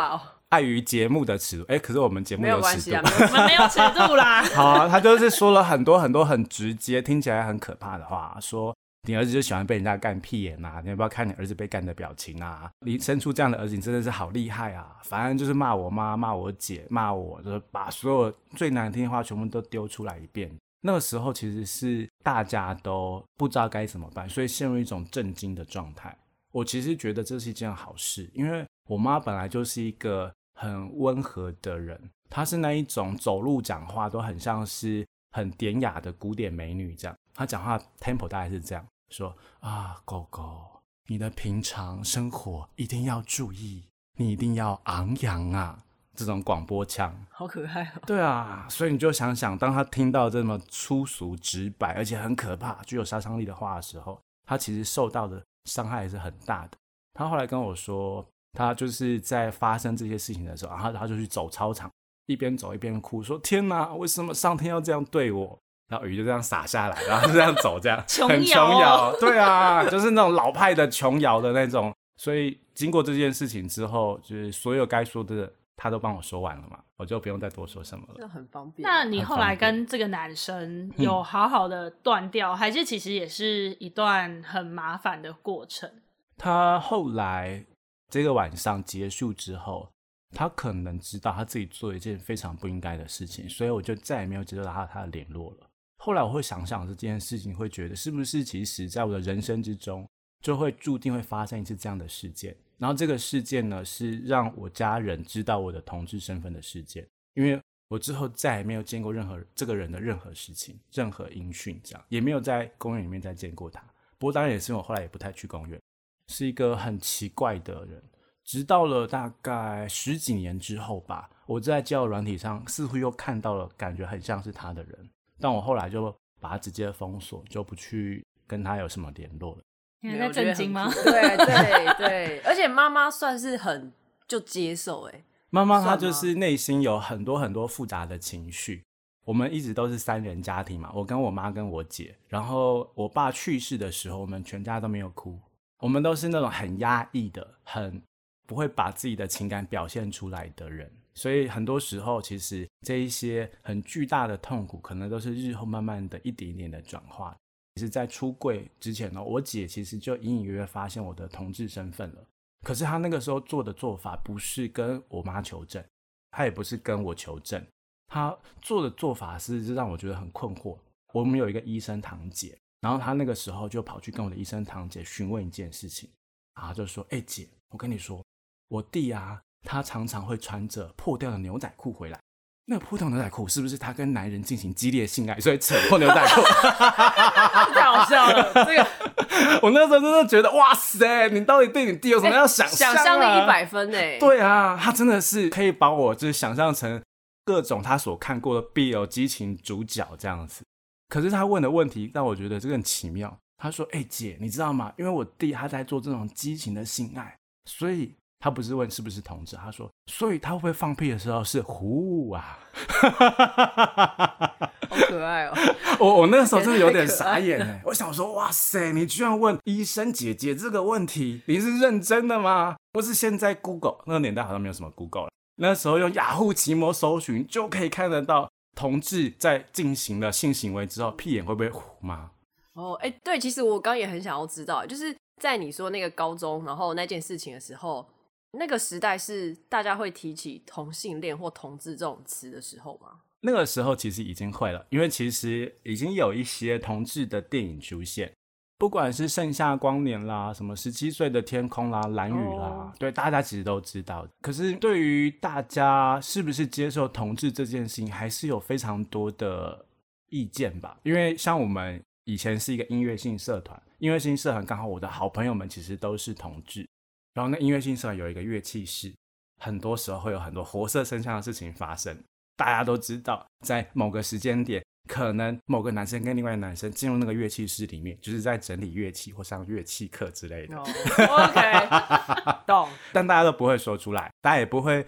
碍于节目的尺度，哎，可是我们节目有尺度，没有关系啊，我们没有尺度啦。好啊，他就是说了很多很多很直接，听起来很可怕的话，说。你儿子就喜欢被人家干屁眼呐、啊？你要不要看你儿子被干的表情啊？你生出这样的儿子，你真的是好厉害啊！反正就是骂我妈、骂我姐、骂我，就是把所有最难听的话全部都丢出来一遍。那个时候其实是大家都不知道该怎么办，所以陷入一种震惊的状态。我其实觉得这是一件好事，因为我妈本来就是一个很温和的人，她是那一种走路讲话都很像是很典雅的古典美女这样。她讲话 tempo 大概是这样。说啊，狗狗，你的平常生活一定要注意，你一定要昂扬啊！这种广播腔好可爱哦。对啊，所以你就想想，当他听到这么粗俗、直白，而且很可怕、具有杀伤力的话的时候，他其实受到的伤害也是很大的。他后来跟我说，他就是在发生这些事情的时候，然后他就去走操场，一边走一边哭，说：“天哪，为什么上天要这样对我？”然后雨就这样洒下来，然后就这样走，这样 很琼瑶，对啊，就是那种老派的琼瑶的那种。所以经过这件事情之后，就是所有该说的他都帮我说完了嘛，我就不用再多说什么了。这很方便。那你后来跟这个男生有好好的断掉，还是其实也是一段很麻烦的过程？他后来这个晚上结束之后，他可能知道他自己做一件非常不应该的事情，所以我就再也没有接受到他他的联络了。后来我会想想这件事情，会觉得是不是其实在我的人生之中，就会注定会发生一次这样的事件。然后这个事件呢，是让我家人知道我的同志身份的事件。因为我之后再也没有见过任何这个人的任何事情、任何音讯，这样也没有在公园里面再见过他。不过当然也是我后来也不太去公园，是一个很奇怪的人。直到了大概十几年之后吧，我在交友软体上似乎又看到了感觉很像是他的人。但我后来就把他直接封锁，就不去跟他有什么联络了。你在震惊吗？对对对，而且妈妈算是很就接受哎。妈妈她就是内心有很多很多复杂的情绪。我们一直都是三人家庭嘛，我跟我妈跟我姐。然后我爸去世的时候，我们全家都没有哭。我们都是那种很压抑的，很不会把自己的情感表现出来的人。所以很多时候，其实这一些很巨大的痛苦，可能都是日后慢慢的一点点的转化。其实，在出柜之前呢，我姐其实就隐隐约约发现我的同志身份了。可是她那个时候做的做法，不是跟我妈求证，她也不是跟我求证，她做的做法是让我觉得很困惑。我们有一个医生堂姐，然后她那个时候就跑去跟我的医生堂姐询问一件事情，啊就说：“哎，姐，我跟你说，我弟啊。”他常常会穿着破掉的牛仔裤回来，那个破掉牛仔裤是不是他跟男人进行激烈性爱，所以扯破牛仔裤？太好笑了！这个我那时候真的觉得，哇塞，你到底对你弟有什么要想象、啊？想象力一百分诶！对啊，他真的是可以把我就是想象成各种他所看过的 BL 激情主角这样子。可是他问的问题让我觉得这个很奇妙。他说：“哎、欸、姐，你知道吗？因为我弟他在做这种激情的性爱，所以。”他不是问是不是同志，他说，所以他会不会放屁的时候是呼啊？好可爱哦！我我那个时候真的有点 傻眼哎，我想说，哇塞，你居然问医生姐姐这个问题，你是认真的吗？不是现在 Google 那个年代好像没有什么 Google 了，那时候用雅虎奇摩搜寻就可以看得到同志在进行了性行为之后屁眼会不会呼吗？哦，哎，对，其实我刚也很想要知道，就是在你说那个高中然后那件事情的时候。那个时代是大家会提起同性恋或同志这种词的时候吗？那个时候其实已经会了，因为其实已经有一些同志的电影出现，不管是盛夏光年啦，什么十七岁的天空啦，蓝雨啦，oh. 对，大家其实都知道。可是对于大家是不是接受同志这件事情，还是有非常多的意见吧。因为像我们以前是一个音乐性社团，音乐性社团刚好我的好朋友们其实都是同志，然后那音乐性社有一个乐器室，很多时候会有很多活色生香的事情发生。大家都知道，在某个时间点。可能某个男生跟另外男生进入那个乐器室里面，就是在整理乐器或上乐器课之类的。Oh, OK，懂。但大家都不会说出来，大家也不会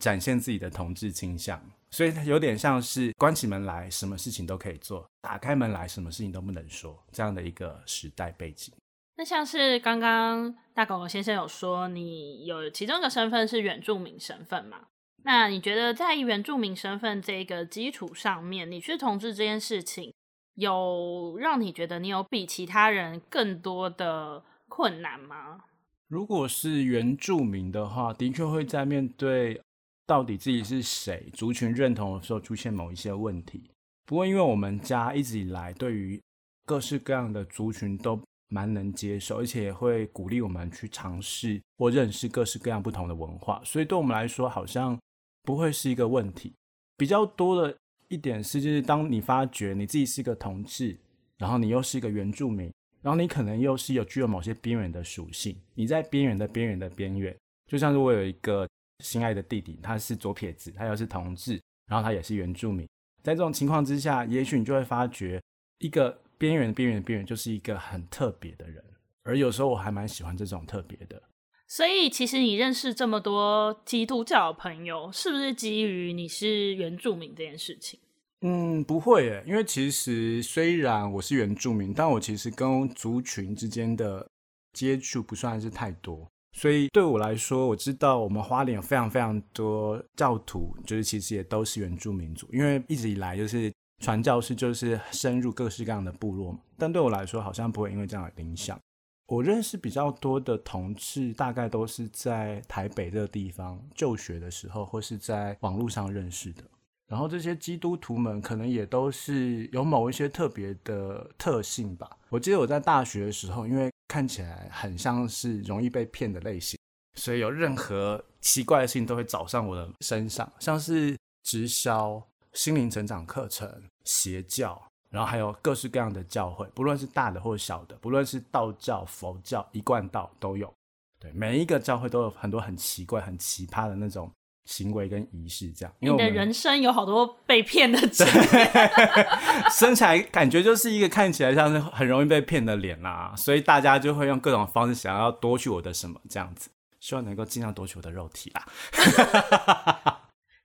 展现自己的同志倾向，所以有点像是关起门来什么事情都可以做，打开门来什么事情都不能说这样的一个时代背景。那像是刚刚大狗狗先生有说，你有其中一个身份是原住民身份嘛？那你觉得在原住民身份这个基础上面，你去同志这件事情，有让你觉得你有比其他人更多的困难吗？如果是原住民的话，的确会在面对到底自己是谁、族群认同的时候出现某一些问题。不过，因为我们家一直以来对于各式各样的族群都蛮能接受，而且也会鼓励我们去尝试或认识各式各样不同的文化，所以对我们来说，好像。不会是一个问题，比较多的一点是，就是当你发觉你自己是一个同志，然后你又是一个原住民，然后你可能又是有具有某些边缘的属性，你在边缘的边缘的边缘，就像是我有一个心爱的弟弟，他是左撇子，他又是同志，然后他也是原住民，在这种情况之下，也许你就会发觉一个边缘的边缘的边缘就是一个很特别的人，而有时候我还蛮喜欢这种特别的。所以，其实你认识这么多基督教朋友，是不是基于你是原住民这件事情？嗯，不会耶，因为其实虽然我是原住民，但我其实跟族群之间的接触不算是太多。所以对我来说，我知道我们花莲有非常非常多教徒，就是其实也都是原住民族，因为一直以来就是传教士就是深入各式各样的部落。但对我来说，好像不会因为这样的影响。我认识比较多的同志，大概都是在台北这个地方就学的时候，或是在网络上认识的。然后这些基督徒们可能也都是有某一些特别的特性吧。我记得我在大学的时候，因为看起来很像是容易被骗的类型，所以有任何奇怪的事情都会找上我的身上，像是直销、心灵成长课程、邪教。然后还有各式各样的教会，不论是大的或小的，不论是道教、佛教、一贯道都有。对，每一个教会都有很多很奇怪、很奇葩的那种行为跟仪式，这样。你的人生有好多被骗的 经验，生起来感觉就是一个看起来像是很容易被骗的脸啦，所以大家就会用各种方式想要夺取我的什么这样子，希望能够尽量夺取我的肉体啦。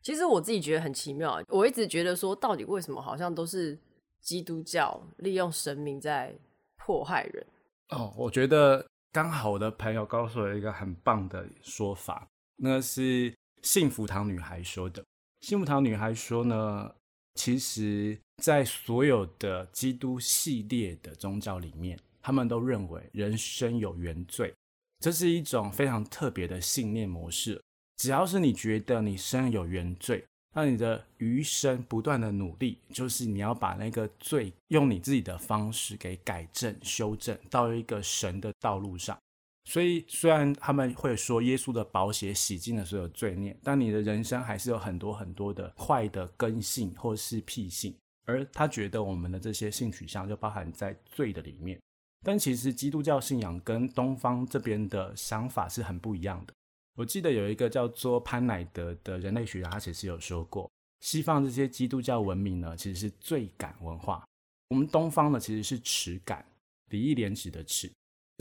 其实我自己觉得很奇妙，我一直觉得说，到底为什么好像都是。基督教利用神明在迫害人哦，我觉得刚好我的朋友告诉我一个很棒的说法，那是幸福堂女孩说的。幸福堂女孩说呢，其实，在所有的基督系列的宗教里面，他们都认为人生有原罪，这是一种非常特别的信念模式。只要是你觉得你生有原罪。那你的余生不断的努力，就是你要把那个罪用你自己的方式给改正、修正到一个神的道路上。所以，虽然他们会说耶稣的宝血洗净了所有罪孽，但你的人生还是有很多很多的坏的根性或是癖性。而他觉得我们的这些性取向就包含在罪的里面。但其实基督教信仰跟东方这边的想法是很不一样的。我记得有一个叫做潘乃德的人类学家，他其实有说过，西方这些基督教文明呢，其实是罪感文化；我们东方呢，其实是耻感，礼义廉耻的耻。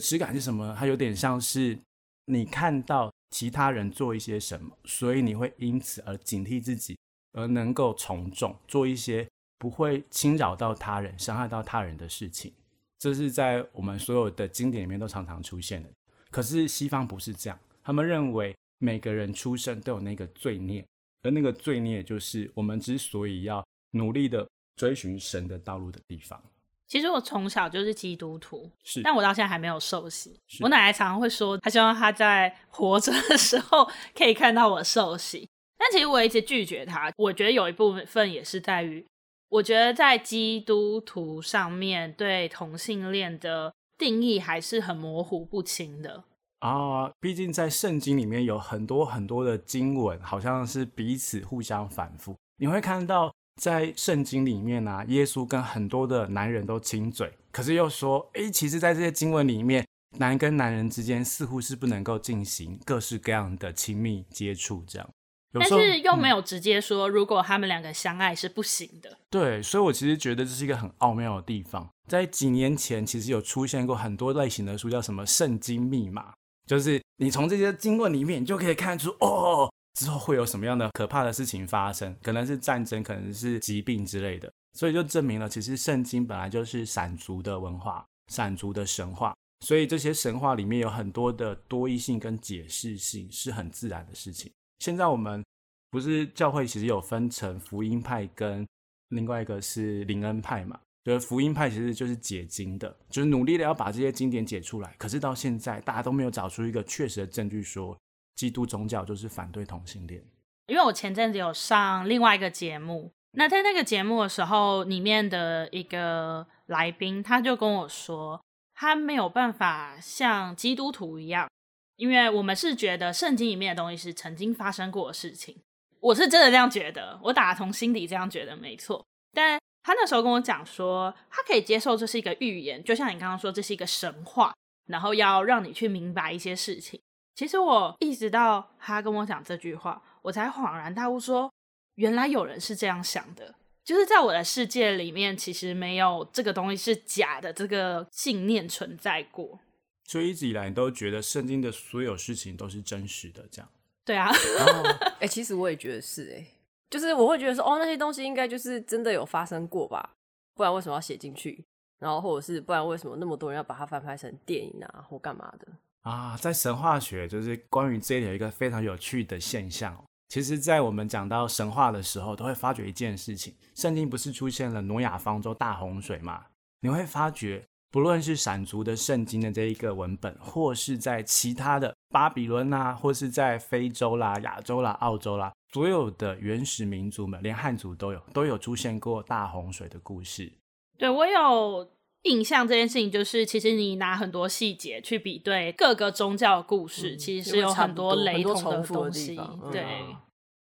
耻感是什么？它有点像是你看到其他人做一些什么，所以你会因此而警惕自己，而能够从众，做一些不会侵扰到他人、伤害到他人的事情。这是在我们所有的经典里面都常常出现的。可是西方不是这样。他们认为每个人出生都有那个罪孽，而那个罪孽就是我们之所以要努力的追寻神的道路的地方。其实我从小就是基督徒，是，但我到现在还没有受洗。我奶奶常常会说，她希望她在活着的时候可以看到我受洗，但其实我一直拒绝她。我觉得有一部分也是在于，我觉得在基督徒上面对同性恋的。定义还是很模糊不清的啊。毕竟在圣经里面有很多很多的经文，好像是彼此互相反复。你会看到在圣经里面啊，耶稣跟很多的男人都亲嘴，可是又说，诶，其实，在这些经文里面，男跟男人之间似乎是不能够进行各式各样的亲密接触，这样。但是又没有直接说，如果他们两个相爱是不行的。嗯。对，所以我其实觉得这是一个很奥妙的地方。在几年前，其实有出现过很多类型的书，叫什么《圣经密码》，就是你从这些经文里面，你就可以看出哦，之后会有什么样的可怕的事情发生，可能是战争，可能是疾病之类的。所以就证明了，其实圣经本来就是闪族的文化，闪族的神话。所以这些神话里面有很多的多义性跟解释性，是很自然的事情。现在我们不是教会其实有分成福音派跟另外一个是灵恩派嘛？就是福音派其实就是解经的，就是努力的要把这些经典解出来。可是到现在大家都没有找出一个确实的证据说基督宗教就是反对同性恋。因为我前阵子有上另外一个节目，那在那个节目的时候，里面的一个来宾他就跟我说，他没有办法像基督徒一样。因为我们是觉得圣经里面的东西是曾经发生过的事情，我是真的这样觉得，我打从心底这样觉得没错。但他那时候跟我讲说，他可以接受这是一个预言，就像你刚刚说这是一个神话，然后要让你去明白一些事情。其实我一直到他跟我讲这句话，我才恍然大悟说，原来有人是这样想的，就是在我的世界里面，其实没有这个东西是假的，这个信念存在过。所以一直以来，你都觉得圣经的所有事情都是真实的，这样？对啊。哎、欸，其实我也觉得是、欸，哎，就是我会觉得说，哦，那些东西应该就是真的有发生过吧？不然为什么要写进去？然后或者是不然为什么那么多人要把它翻拍成电影啊，或干嘛的？啊，在神话学就是关于这里有一个非常有趣的现象。其实，在我们讲到神话的时候，都会发觉一件事情：圣经不是出现了挪亚方舟大洪水吗？你会发觉。不论是闪族的圣经的这一个文本，或是在其他的巴比伦啊，或是在非洲啦、亚洲啦、澳洲啦，所有的原始民族们，连汉族都有，都有出现过大洪水的故事。对，我有印象，这件事情就是，其实你拿很多细节去比对各个宗教的故事，嗯、其实是有很多雷同的东西。对，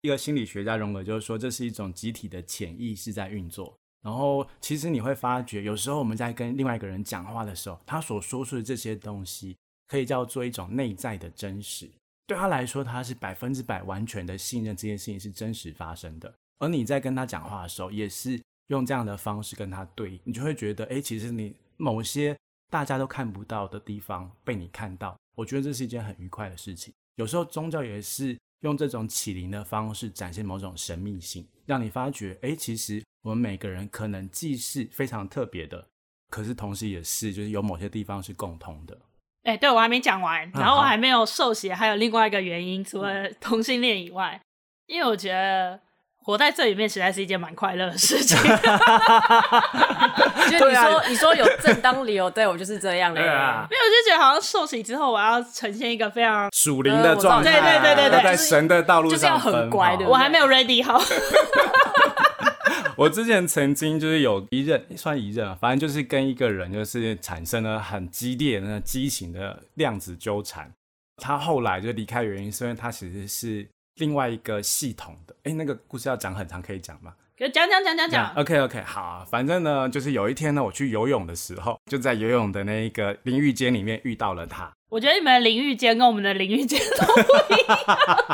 一个心理学家荣格就是说，这是一种集体的潜意识在运作。然后，其实你会发觉，有时候我们在跟另外一个人讲话的时候，他所说出的这些东西，可以叫做一种内在的真实。对他来说，他是百分之百完全的信任这件事情是真实发生的。而你在跟他讲话的时候，也是用这样的方式跟他对，你就会觉得，哎，其实你某些大家都看不到的地方被你看到。我觉得这是一件很愉快的事情。有时候宗教也是用这种启灵的方式展现某种神秘性，让你发觉，哎，其实。我们每个人可能既是非常特别的，可是同时也是就是有某些地方是共通的。哎、欸，对，我还没讲完，然后我还没有受洗，还有另外一个原因，除了同性恋以外，因为我觉得活在这里面实在是一件蛮快乐的事情。就你说，你说有正当理由，对我就是这样的。对啊，没有，我就觉得好像受洗之后，我要呈现一个非常属灵的状态，对对对对对，在神的道路上，就是要很乖的。我还没有 ready 好。我之前曾经就是有一任，算一任啊，反正就是跟一个人就是产生了很激烈的那激情的量子纠缠。他后来就离开，原因是因为他其实是另外一个系统的。哎，那个故事要讲很长，可以讲吗？可以讲讲讲讲讲。OK OK，好啊，反正呢，就是有一天呢，我去游泳的时候，就在游泳的那一个淋浴间里面遇到了他。我觉得你们的淋浴间跟我们的淋浴间都不一样。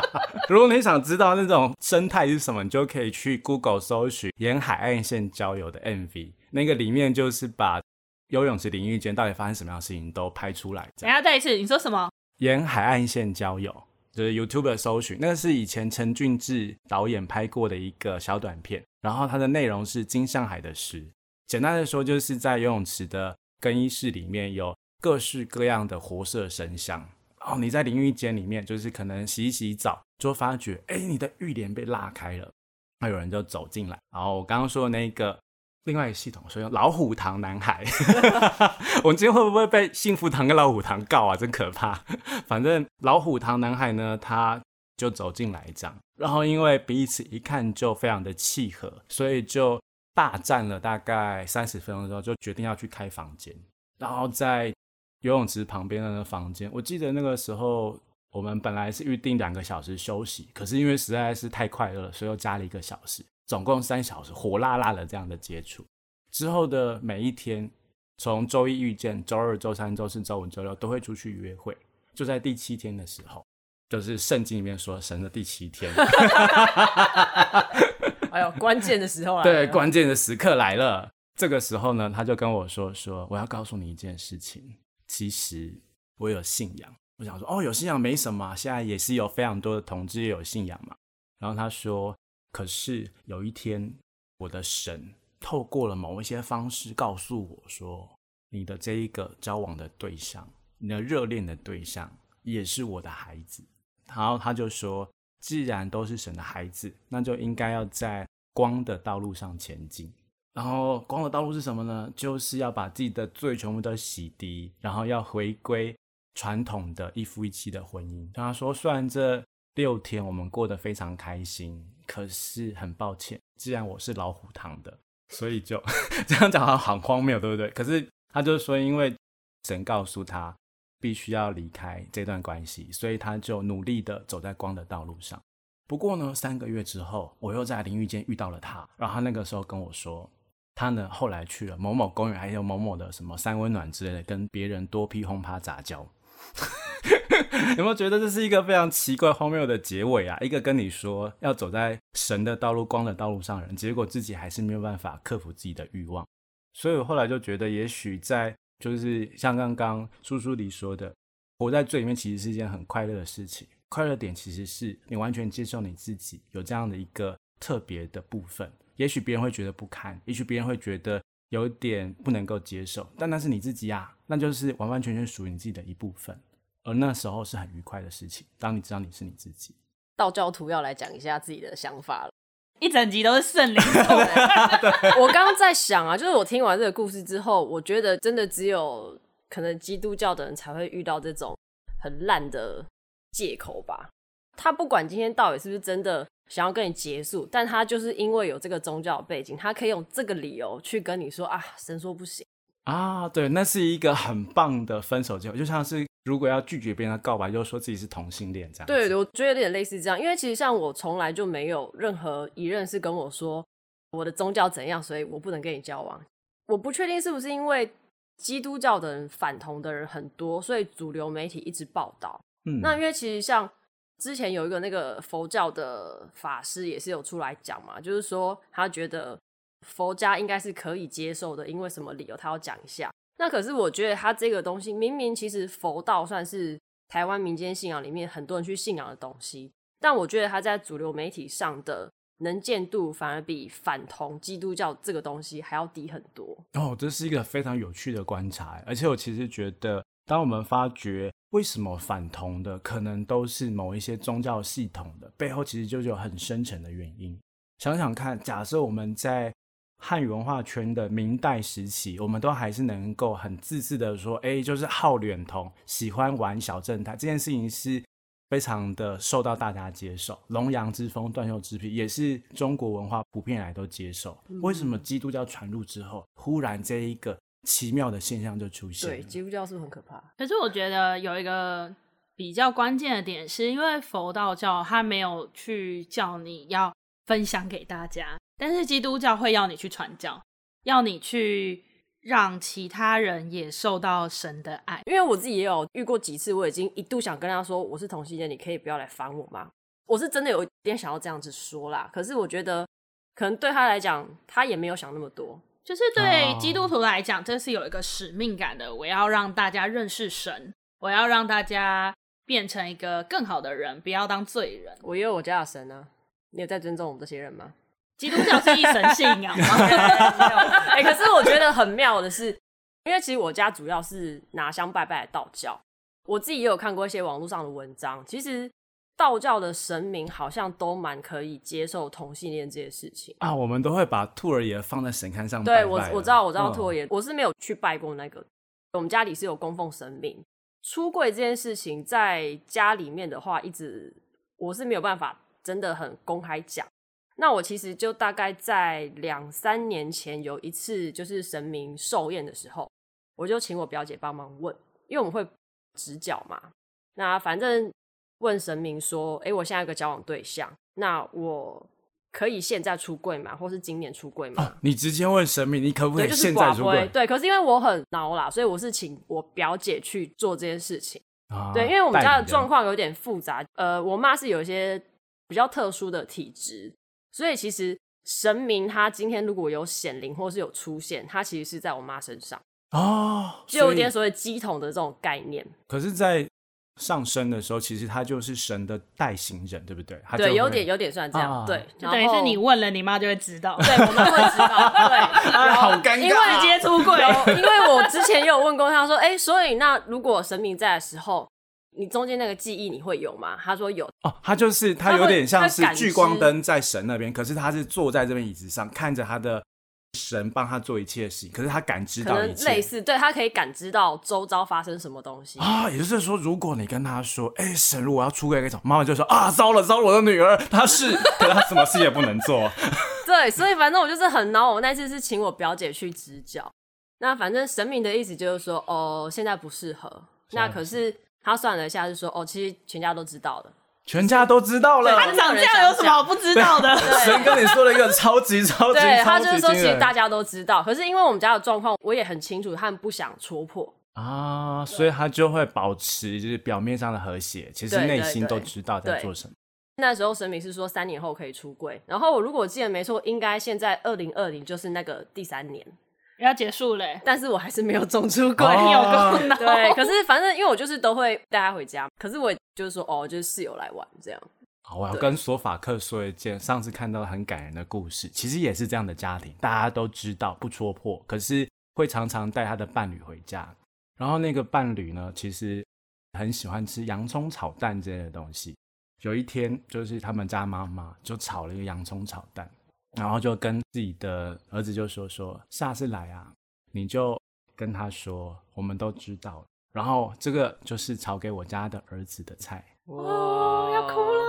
如果你想知道那种生态是什么，你就可以去 Google 搜寻“沿海岸线交友”的 MV，那个里面就是把游泳池淋浴间到底发生什么样的事情都拍出来。等下再一次，你说什么？沿海岸线交友就是 YouTube 的搜寻，那个是以前陈俊志导演拍过的一个小短片，然后它的内容是金上海的诗。简单的说，就是在游泳池的更衣室里面有。各式各样的活色生香哦！你在淋浴间里面，就是可能洗洗澡，就发觉，哎，你的浴帘被拉开了，那有人就走进来。然后我刚刚说的那个另外一个系统，所以老虎堂男孩，我们今天会不会被幸福堂跟老虎堂告啊？真可怕！反正老虎堂男孩呢，他就走进来这样，然后因为彼此一看就非常的契合，所以就大战了大概三十分钟之后，就决定要去开房间，然后在。游泳池旁边的那个房间。我记得那个时候我们本来是预定两个小时休息，可是因为实在是太快乐了，所以又加了一个小时，总共三小时，火辣辣的这样的接触。之后的每一天，从周一遇见，周二、周三、周四、周五、周六都会出去约会。就在第七天的时候，就是圣经里面说神的第七天。哎呦，关键的时候啊！对，关键的时刻来了。这个时候呢，他就跟我说：“说我要告诉你一件事情，其实我有信仰。”我想说：“哦，有信仰没什么，现在也是有非常多的同志也有信仰嘛。”然后他说：“可是有一天，我的神透过了某一些方式告诉我说，你的这一个交往的对象，你的热恋的对象，也是我的孩子。”然后他就说。既然都是神的孩子，那就应该要在光的道路上前进。然后，光的道路是什么呢？就是要把自己的罪全部都洗涤，然后要回归传统的一夫一妻的婚姻。他说，虽然这 六天我们过得非常开心，可是很抱歉，既然我是老虎堂的，所以就 这样讲好像很荒谬，对不对？可是他就说，因为神告诉他。必须要离开这段关系，所以他就努力的走在光的道路上。不过呢，三个月之后，我又在淋浴间遇到了他，然后他那个时候跟我说，他呢后来去了某某公园，还有某某的什么三温暖之类的，跟别人多批轰趴杂交。有没有觉得这是一个非常奇怪荒谬的结尾啊？一个跟你说要走在神的道路、光的道路上人，结果自己还是没有办法克服自己的欲望。所以我后来就觉得，也许在。就是像刚刚叔叔里说的，活在罪里面其实是一件很快乐的事情。快乐点其实是你完全接受你自己有这样的一个特别的部分。也许别人会觉得不堪，也许别人会觉得有点不能够接受，但那是你自己啊，那就是完完全全属于你自己的一部分。而那时候是很愉快的事情。当你知道你是你自己，道教徒要来讲一下自己的想法了。一整集都是圣灵。我刚刚在想啊，就是我听完这个故事之后，我觉得真的只有可能基督教的人才会遇到这种很烂的借口吧。他不管今天到底是不是真的想要跟你结束，但他就是因为有这个宗教背景，他可以用这个理由去跟你说啊，神说不行啊。对，那是一个很棒的分手借口，就像是。如果要拒绝别人的告白，就说自己是同性恋这样。对，我觉得有点类似这样，因为其实像我从来就没有任何一任是跟我说我的宗教怎样，所以我不能跟你交往。我不确定是不是因为基督教的人反同的人很多，所以主流媒体一直报道。嗯，那因为其实像之前有一个那个佛教的法师也是有出来讲嘛，就是说他觉得佛家应该是可以接受的，因为什么理由他要讲一下。那可是我觉得他这个东西，明明其实佛道算是台湾民间信仰里面很多人去信仰的东西，但我觉得他在主流媒体上的能见度反而比反同基督教这个东西还要低很多。哦，这是一个非常有趣的观察，而且我其实觉得，当我们发觉为什么反同的可能都是某一些宗教系统的背后，其实就有很深层的原因。想想看，假设我们在汉语文化圈的明代时期，我们都还是能够很自私的说，哎，就是好脸童，喜欢玩小正太这件事情是非常的受到大家接受。龙阳之风，断袖之癖，也是中国文化普遍来都接受。嗯、为什么基督教传入之后，忽然这一个奇妙的现象就出现？对，基督教是不是很可怕？可是我觉得有一个比较关键的点，是因为佛道教它没有去叫你要分享给大家。但是基督教会要你去传教，要你去让其他人也受到神的爱。因为我自己也有遇过几次，我已经一度想跟他说我是同性恋，你可以不要来烦我吗？我是真的有一点想要这样子说啦。可是我觉得，可能对他来讲，他也没有想那么多。就是对基督徒来讲，这是有一个使命感的。我要让大家认识神，我要让大家变成一个更好的人，不要当罪人。我也有我家的神啊，你有在尊重我们这些人吗？基督教是一神信仰吗？哎、欸，可是我觉得很妙的是，因为其实我家主要是拿香拜拜的道教，我自己也有看过一些网络上的文章。其实道教的神明好像都蛮可以接受同性恋这些事情啊。我们都会把兔儿爷放在神龛上拜拜。对，我我知道，我知道兔儿爷，我是没有去拜过那个。我们家里是有供奉神明，出柜这件事情在家里面的话，一直我是没有办法真的很公开讲。那我其实就大概在两三年前有一次，就是神明寿宴的时候，我就请我表姐帮忙问。因为我们会指教嘛，那反正问神明说，哎，我现在有个交往对象，那我可以现在出柜吗？或是今年出柜吗？啊，你直接问神明，你可不可以现在出柜？对，就是，对，可是因为我很孬啦，所以我是请我表姐去做这件事情。啊，对，因为我们家的状况有点复杂，呃，我妈是有一些比较特殊的体质，所以其实神明他今天如果有显灵或是有出现，他其实是在我妈身上哦，就有点所谓鸡桶的这种概念。可是，在上升的时候，其实他就是神的代行人，对不对？对，有点有点算这样，啊、对，就等于是你问了，你妈就会知道，对，我妈会知道，对，啊、好尴尬，因为直接出柜，因为我之前也有问过他说，哎、欸，所以那如果神明在的时候，你中间那个记忆你会有吗？他说有，哦，他就是他有点像是聚光灯在神那边，可是他是坐在这边椅子上看着他的。神帮他做一切事情，可是他感知到一切，类似，对，他可以感知到周遭发生什么东西啊。也就是说，如果你跟他说：“哎、欸，神，如果要出柜那种，妈妈就说：“啊，糟了，糟了，我的女儿，她是，可是她什么事也不能做。”对，所以反正我就是很恼。我那次是请我表姐去指教，那反正神明的意思就是说：“哦，现在不适合。”那可是他算了一下，就说：“哦，其实全家都知道了。”全家都知道了，他长这样有什么不知道的？神跟你说了一个超级超级，对，他就是说其实大家都知道，可是因为我们家的状况，我也很清楚，他们不想戳破啊，所以他就会保持就是表面上的和谐，其实内心都知道在做什么。那时候神明是说三年后可以出柜，然后我如果记得没错，应该现在二零二零就是那个第三年。要结束嘞，但是我还是没有种出柜，你有够恼。对，可是反正因为我就是都会带他回家，可是我就是说哦，就是室友来玩这样。好，我要跟索法克说一件上次看到很感人的故事，其实也是这样的家庭，大家都知道不戳破，可是会常常带他的伴侣回家，然后那个伴侣呢，其实很喜欢吃洋葱炒蛋这类的东西。有一天，就是他们家妈妈就炒了一个洋葱炒蛋。然后就跟自己的儿子就说说，下次来啊，你就跟他说，我们都知道。然后这个就是炒给我家的儿子的菜。哇，要哭了。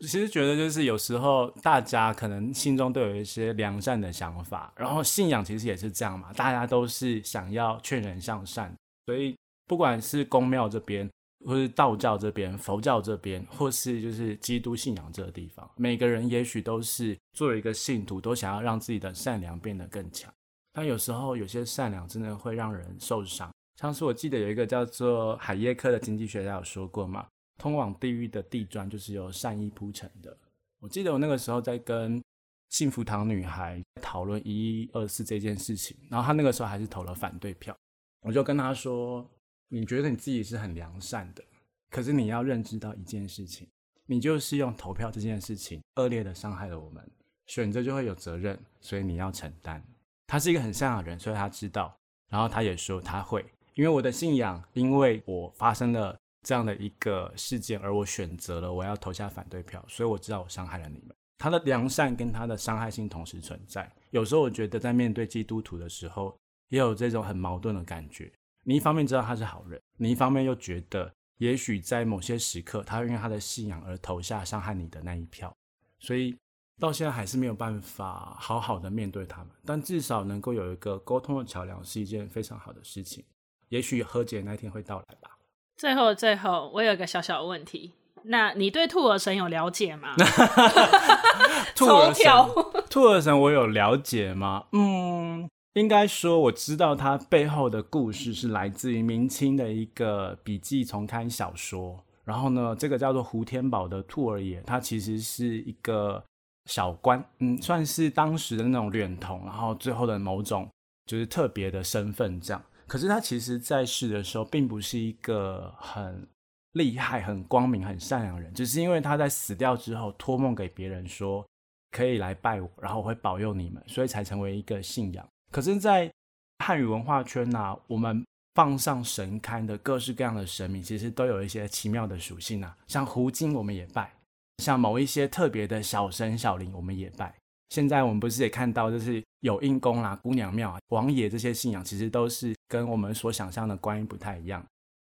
其实觉得就是有时候大家可能心中都有一些良善的想法，然后信仰其实也是这样嘛，大家都是想要劝人向善，所以不管是公庙这边。或是道教这边、佛教这边，或是就是基督信仰这个地方，每个人也许都是作为一个信徒，都想要让自己的善良变得更强。但有时候有些善良真的会让人受伤。像是我记得有一个叫做海耶克的经济学家有说过嘛，通往地狱的地砖就是由善意铺成的。我记得我那个时候在跟幸福堂女孩讨论一一二四这件事情，然后她那个时候还是投了反对票，我就跟她说。你觉得你自己是很良善的，可是你要认知到一件事情，你就是用投票这件事情恶劣的伤害了我们，选择就会有责任，所以你要承担。他是一个很善良的人，所以他知道，然后他也说他会，因为我的信仰，因为我发生了这样的一个事件，而我选择了我要投下反对票，所以我知道我伤害了你们。他的良善跟他的伤害性同时存在。有时候我觉得在面对基督徒的时候，也有这种很矛盾的感觉。你一方面知道他是好人，你一方面又觉得，也许在某些时刻，他会因为他的信仰而投下伤害你的那一票，所以到现在还是没有办法好好的面对他们。但至少能够有一个沟通的桥梁，是一件非常好的事情。也许和解那天会到来吧。最后，最后，我有一个小小的问题，那你对兔儿神有了解吗？兔儿神，兔儿神，我有了解吗？嗯。应该说，我知道他背后的故事是来自于明清的一个笔记丛刊小说。然后呢，这个叫做胡天宝的兔儿爷，他其实是一个小官，嗯，算是当时的那种脸童，然后最后的某种就是特别的身份这样。可是他其实在世的时候，并不是一个很厉害、很光明、很善良人，只是因为他在死掉之后托梦给别人说可以来拜我，然后我会保佑你们，所以才成为一个信仰。可是，在汉语文化圈呐、我们放上神龛的各式各样的神明，其实都有一些奇妙的属性啊。像胡金，我们也拜；像某一些特别的小神小灵，我们也拜。现在我们不是也看到，就是有应公啦、姑娘庙、王爷这些信仰，其实都是跟我们所想象的观音不太一样。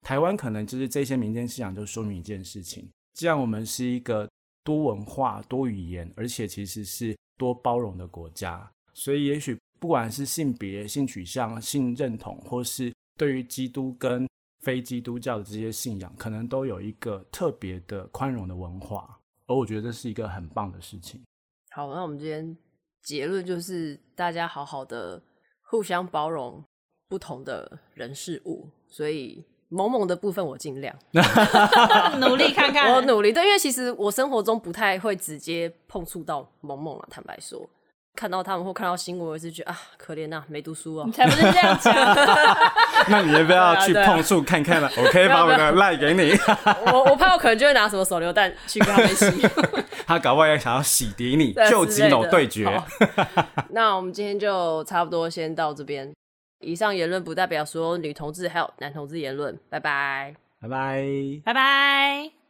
台湾可能就是这些民间信仰，就说明一件事情：既然我们是一个多文化、多语言，而且其实是多包容的国家，所以也许。不管是性别、性取向、性认同，或是对于基督跟非基督教的这些信仰，可能都有一个特别的宽容的文化，而我觉得这是一个很棒的事情。好，那我们今天结论就是，大家好好的互相包容不同的人事物，所以萌萌的部分我尽量 努力看看，我努力。对，因为其实我生活中不太会直接碰触到萌萌了，坦白说。看到他们或看到新闻，我是觉得啊，可怜呐，没读书哦。你才不是这样讲。那你要不要去碰触看看呢？我可以把我的赖给你。我我怕我可能就会拿什么手榴弹去跟他们洗。他搞不好也想要洗涤你，就急 NO 对决。那我们今天就差不多先到这边。以上言论不代表说女同志还有男同志言论。拜拜，拜拜，拜拜。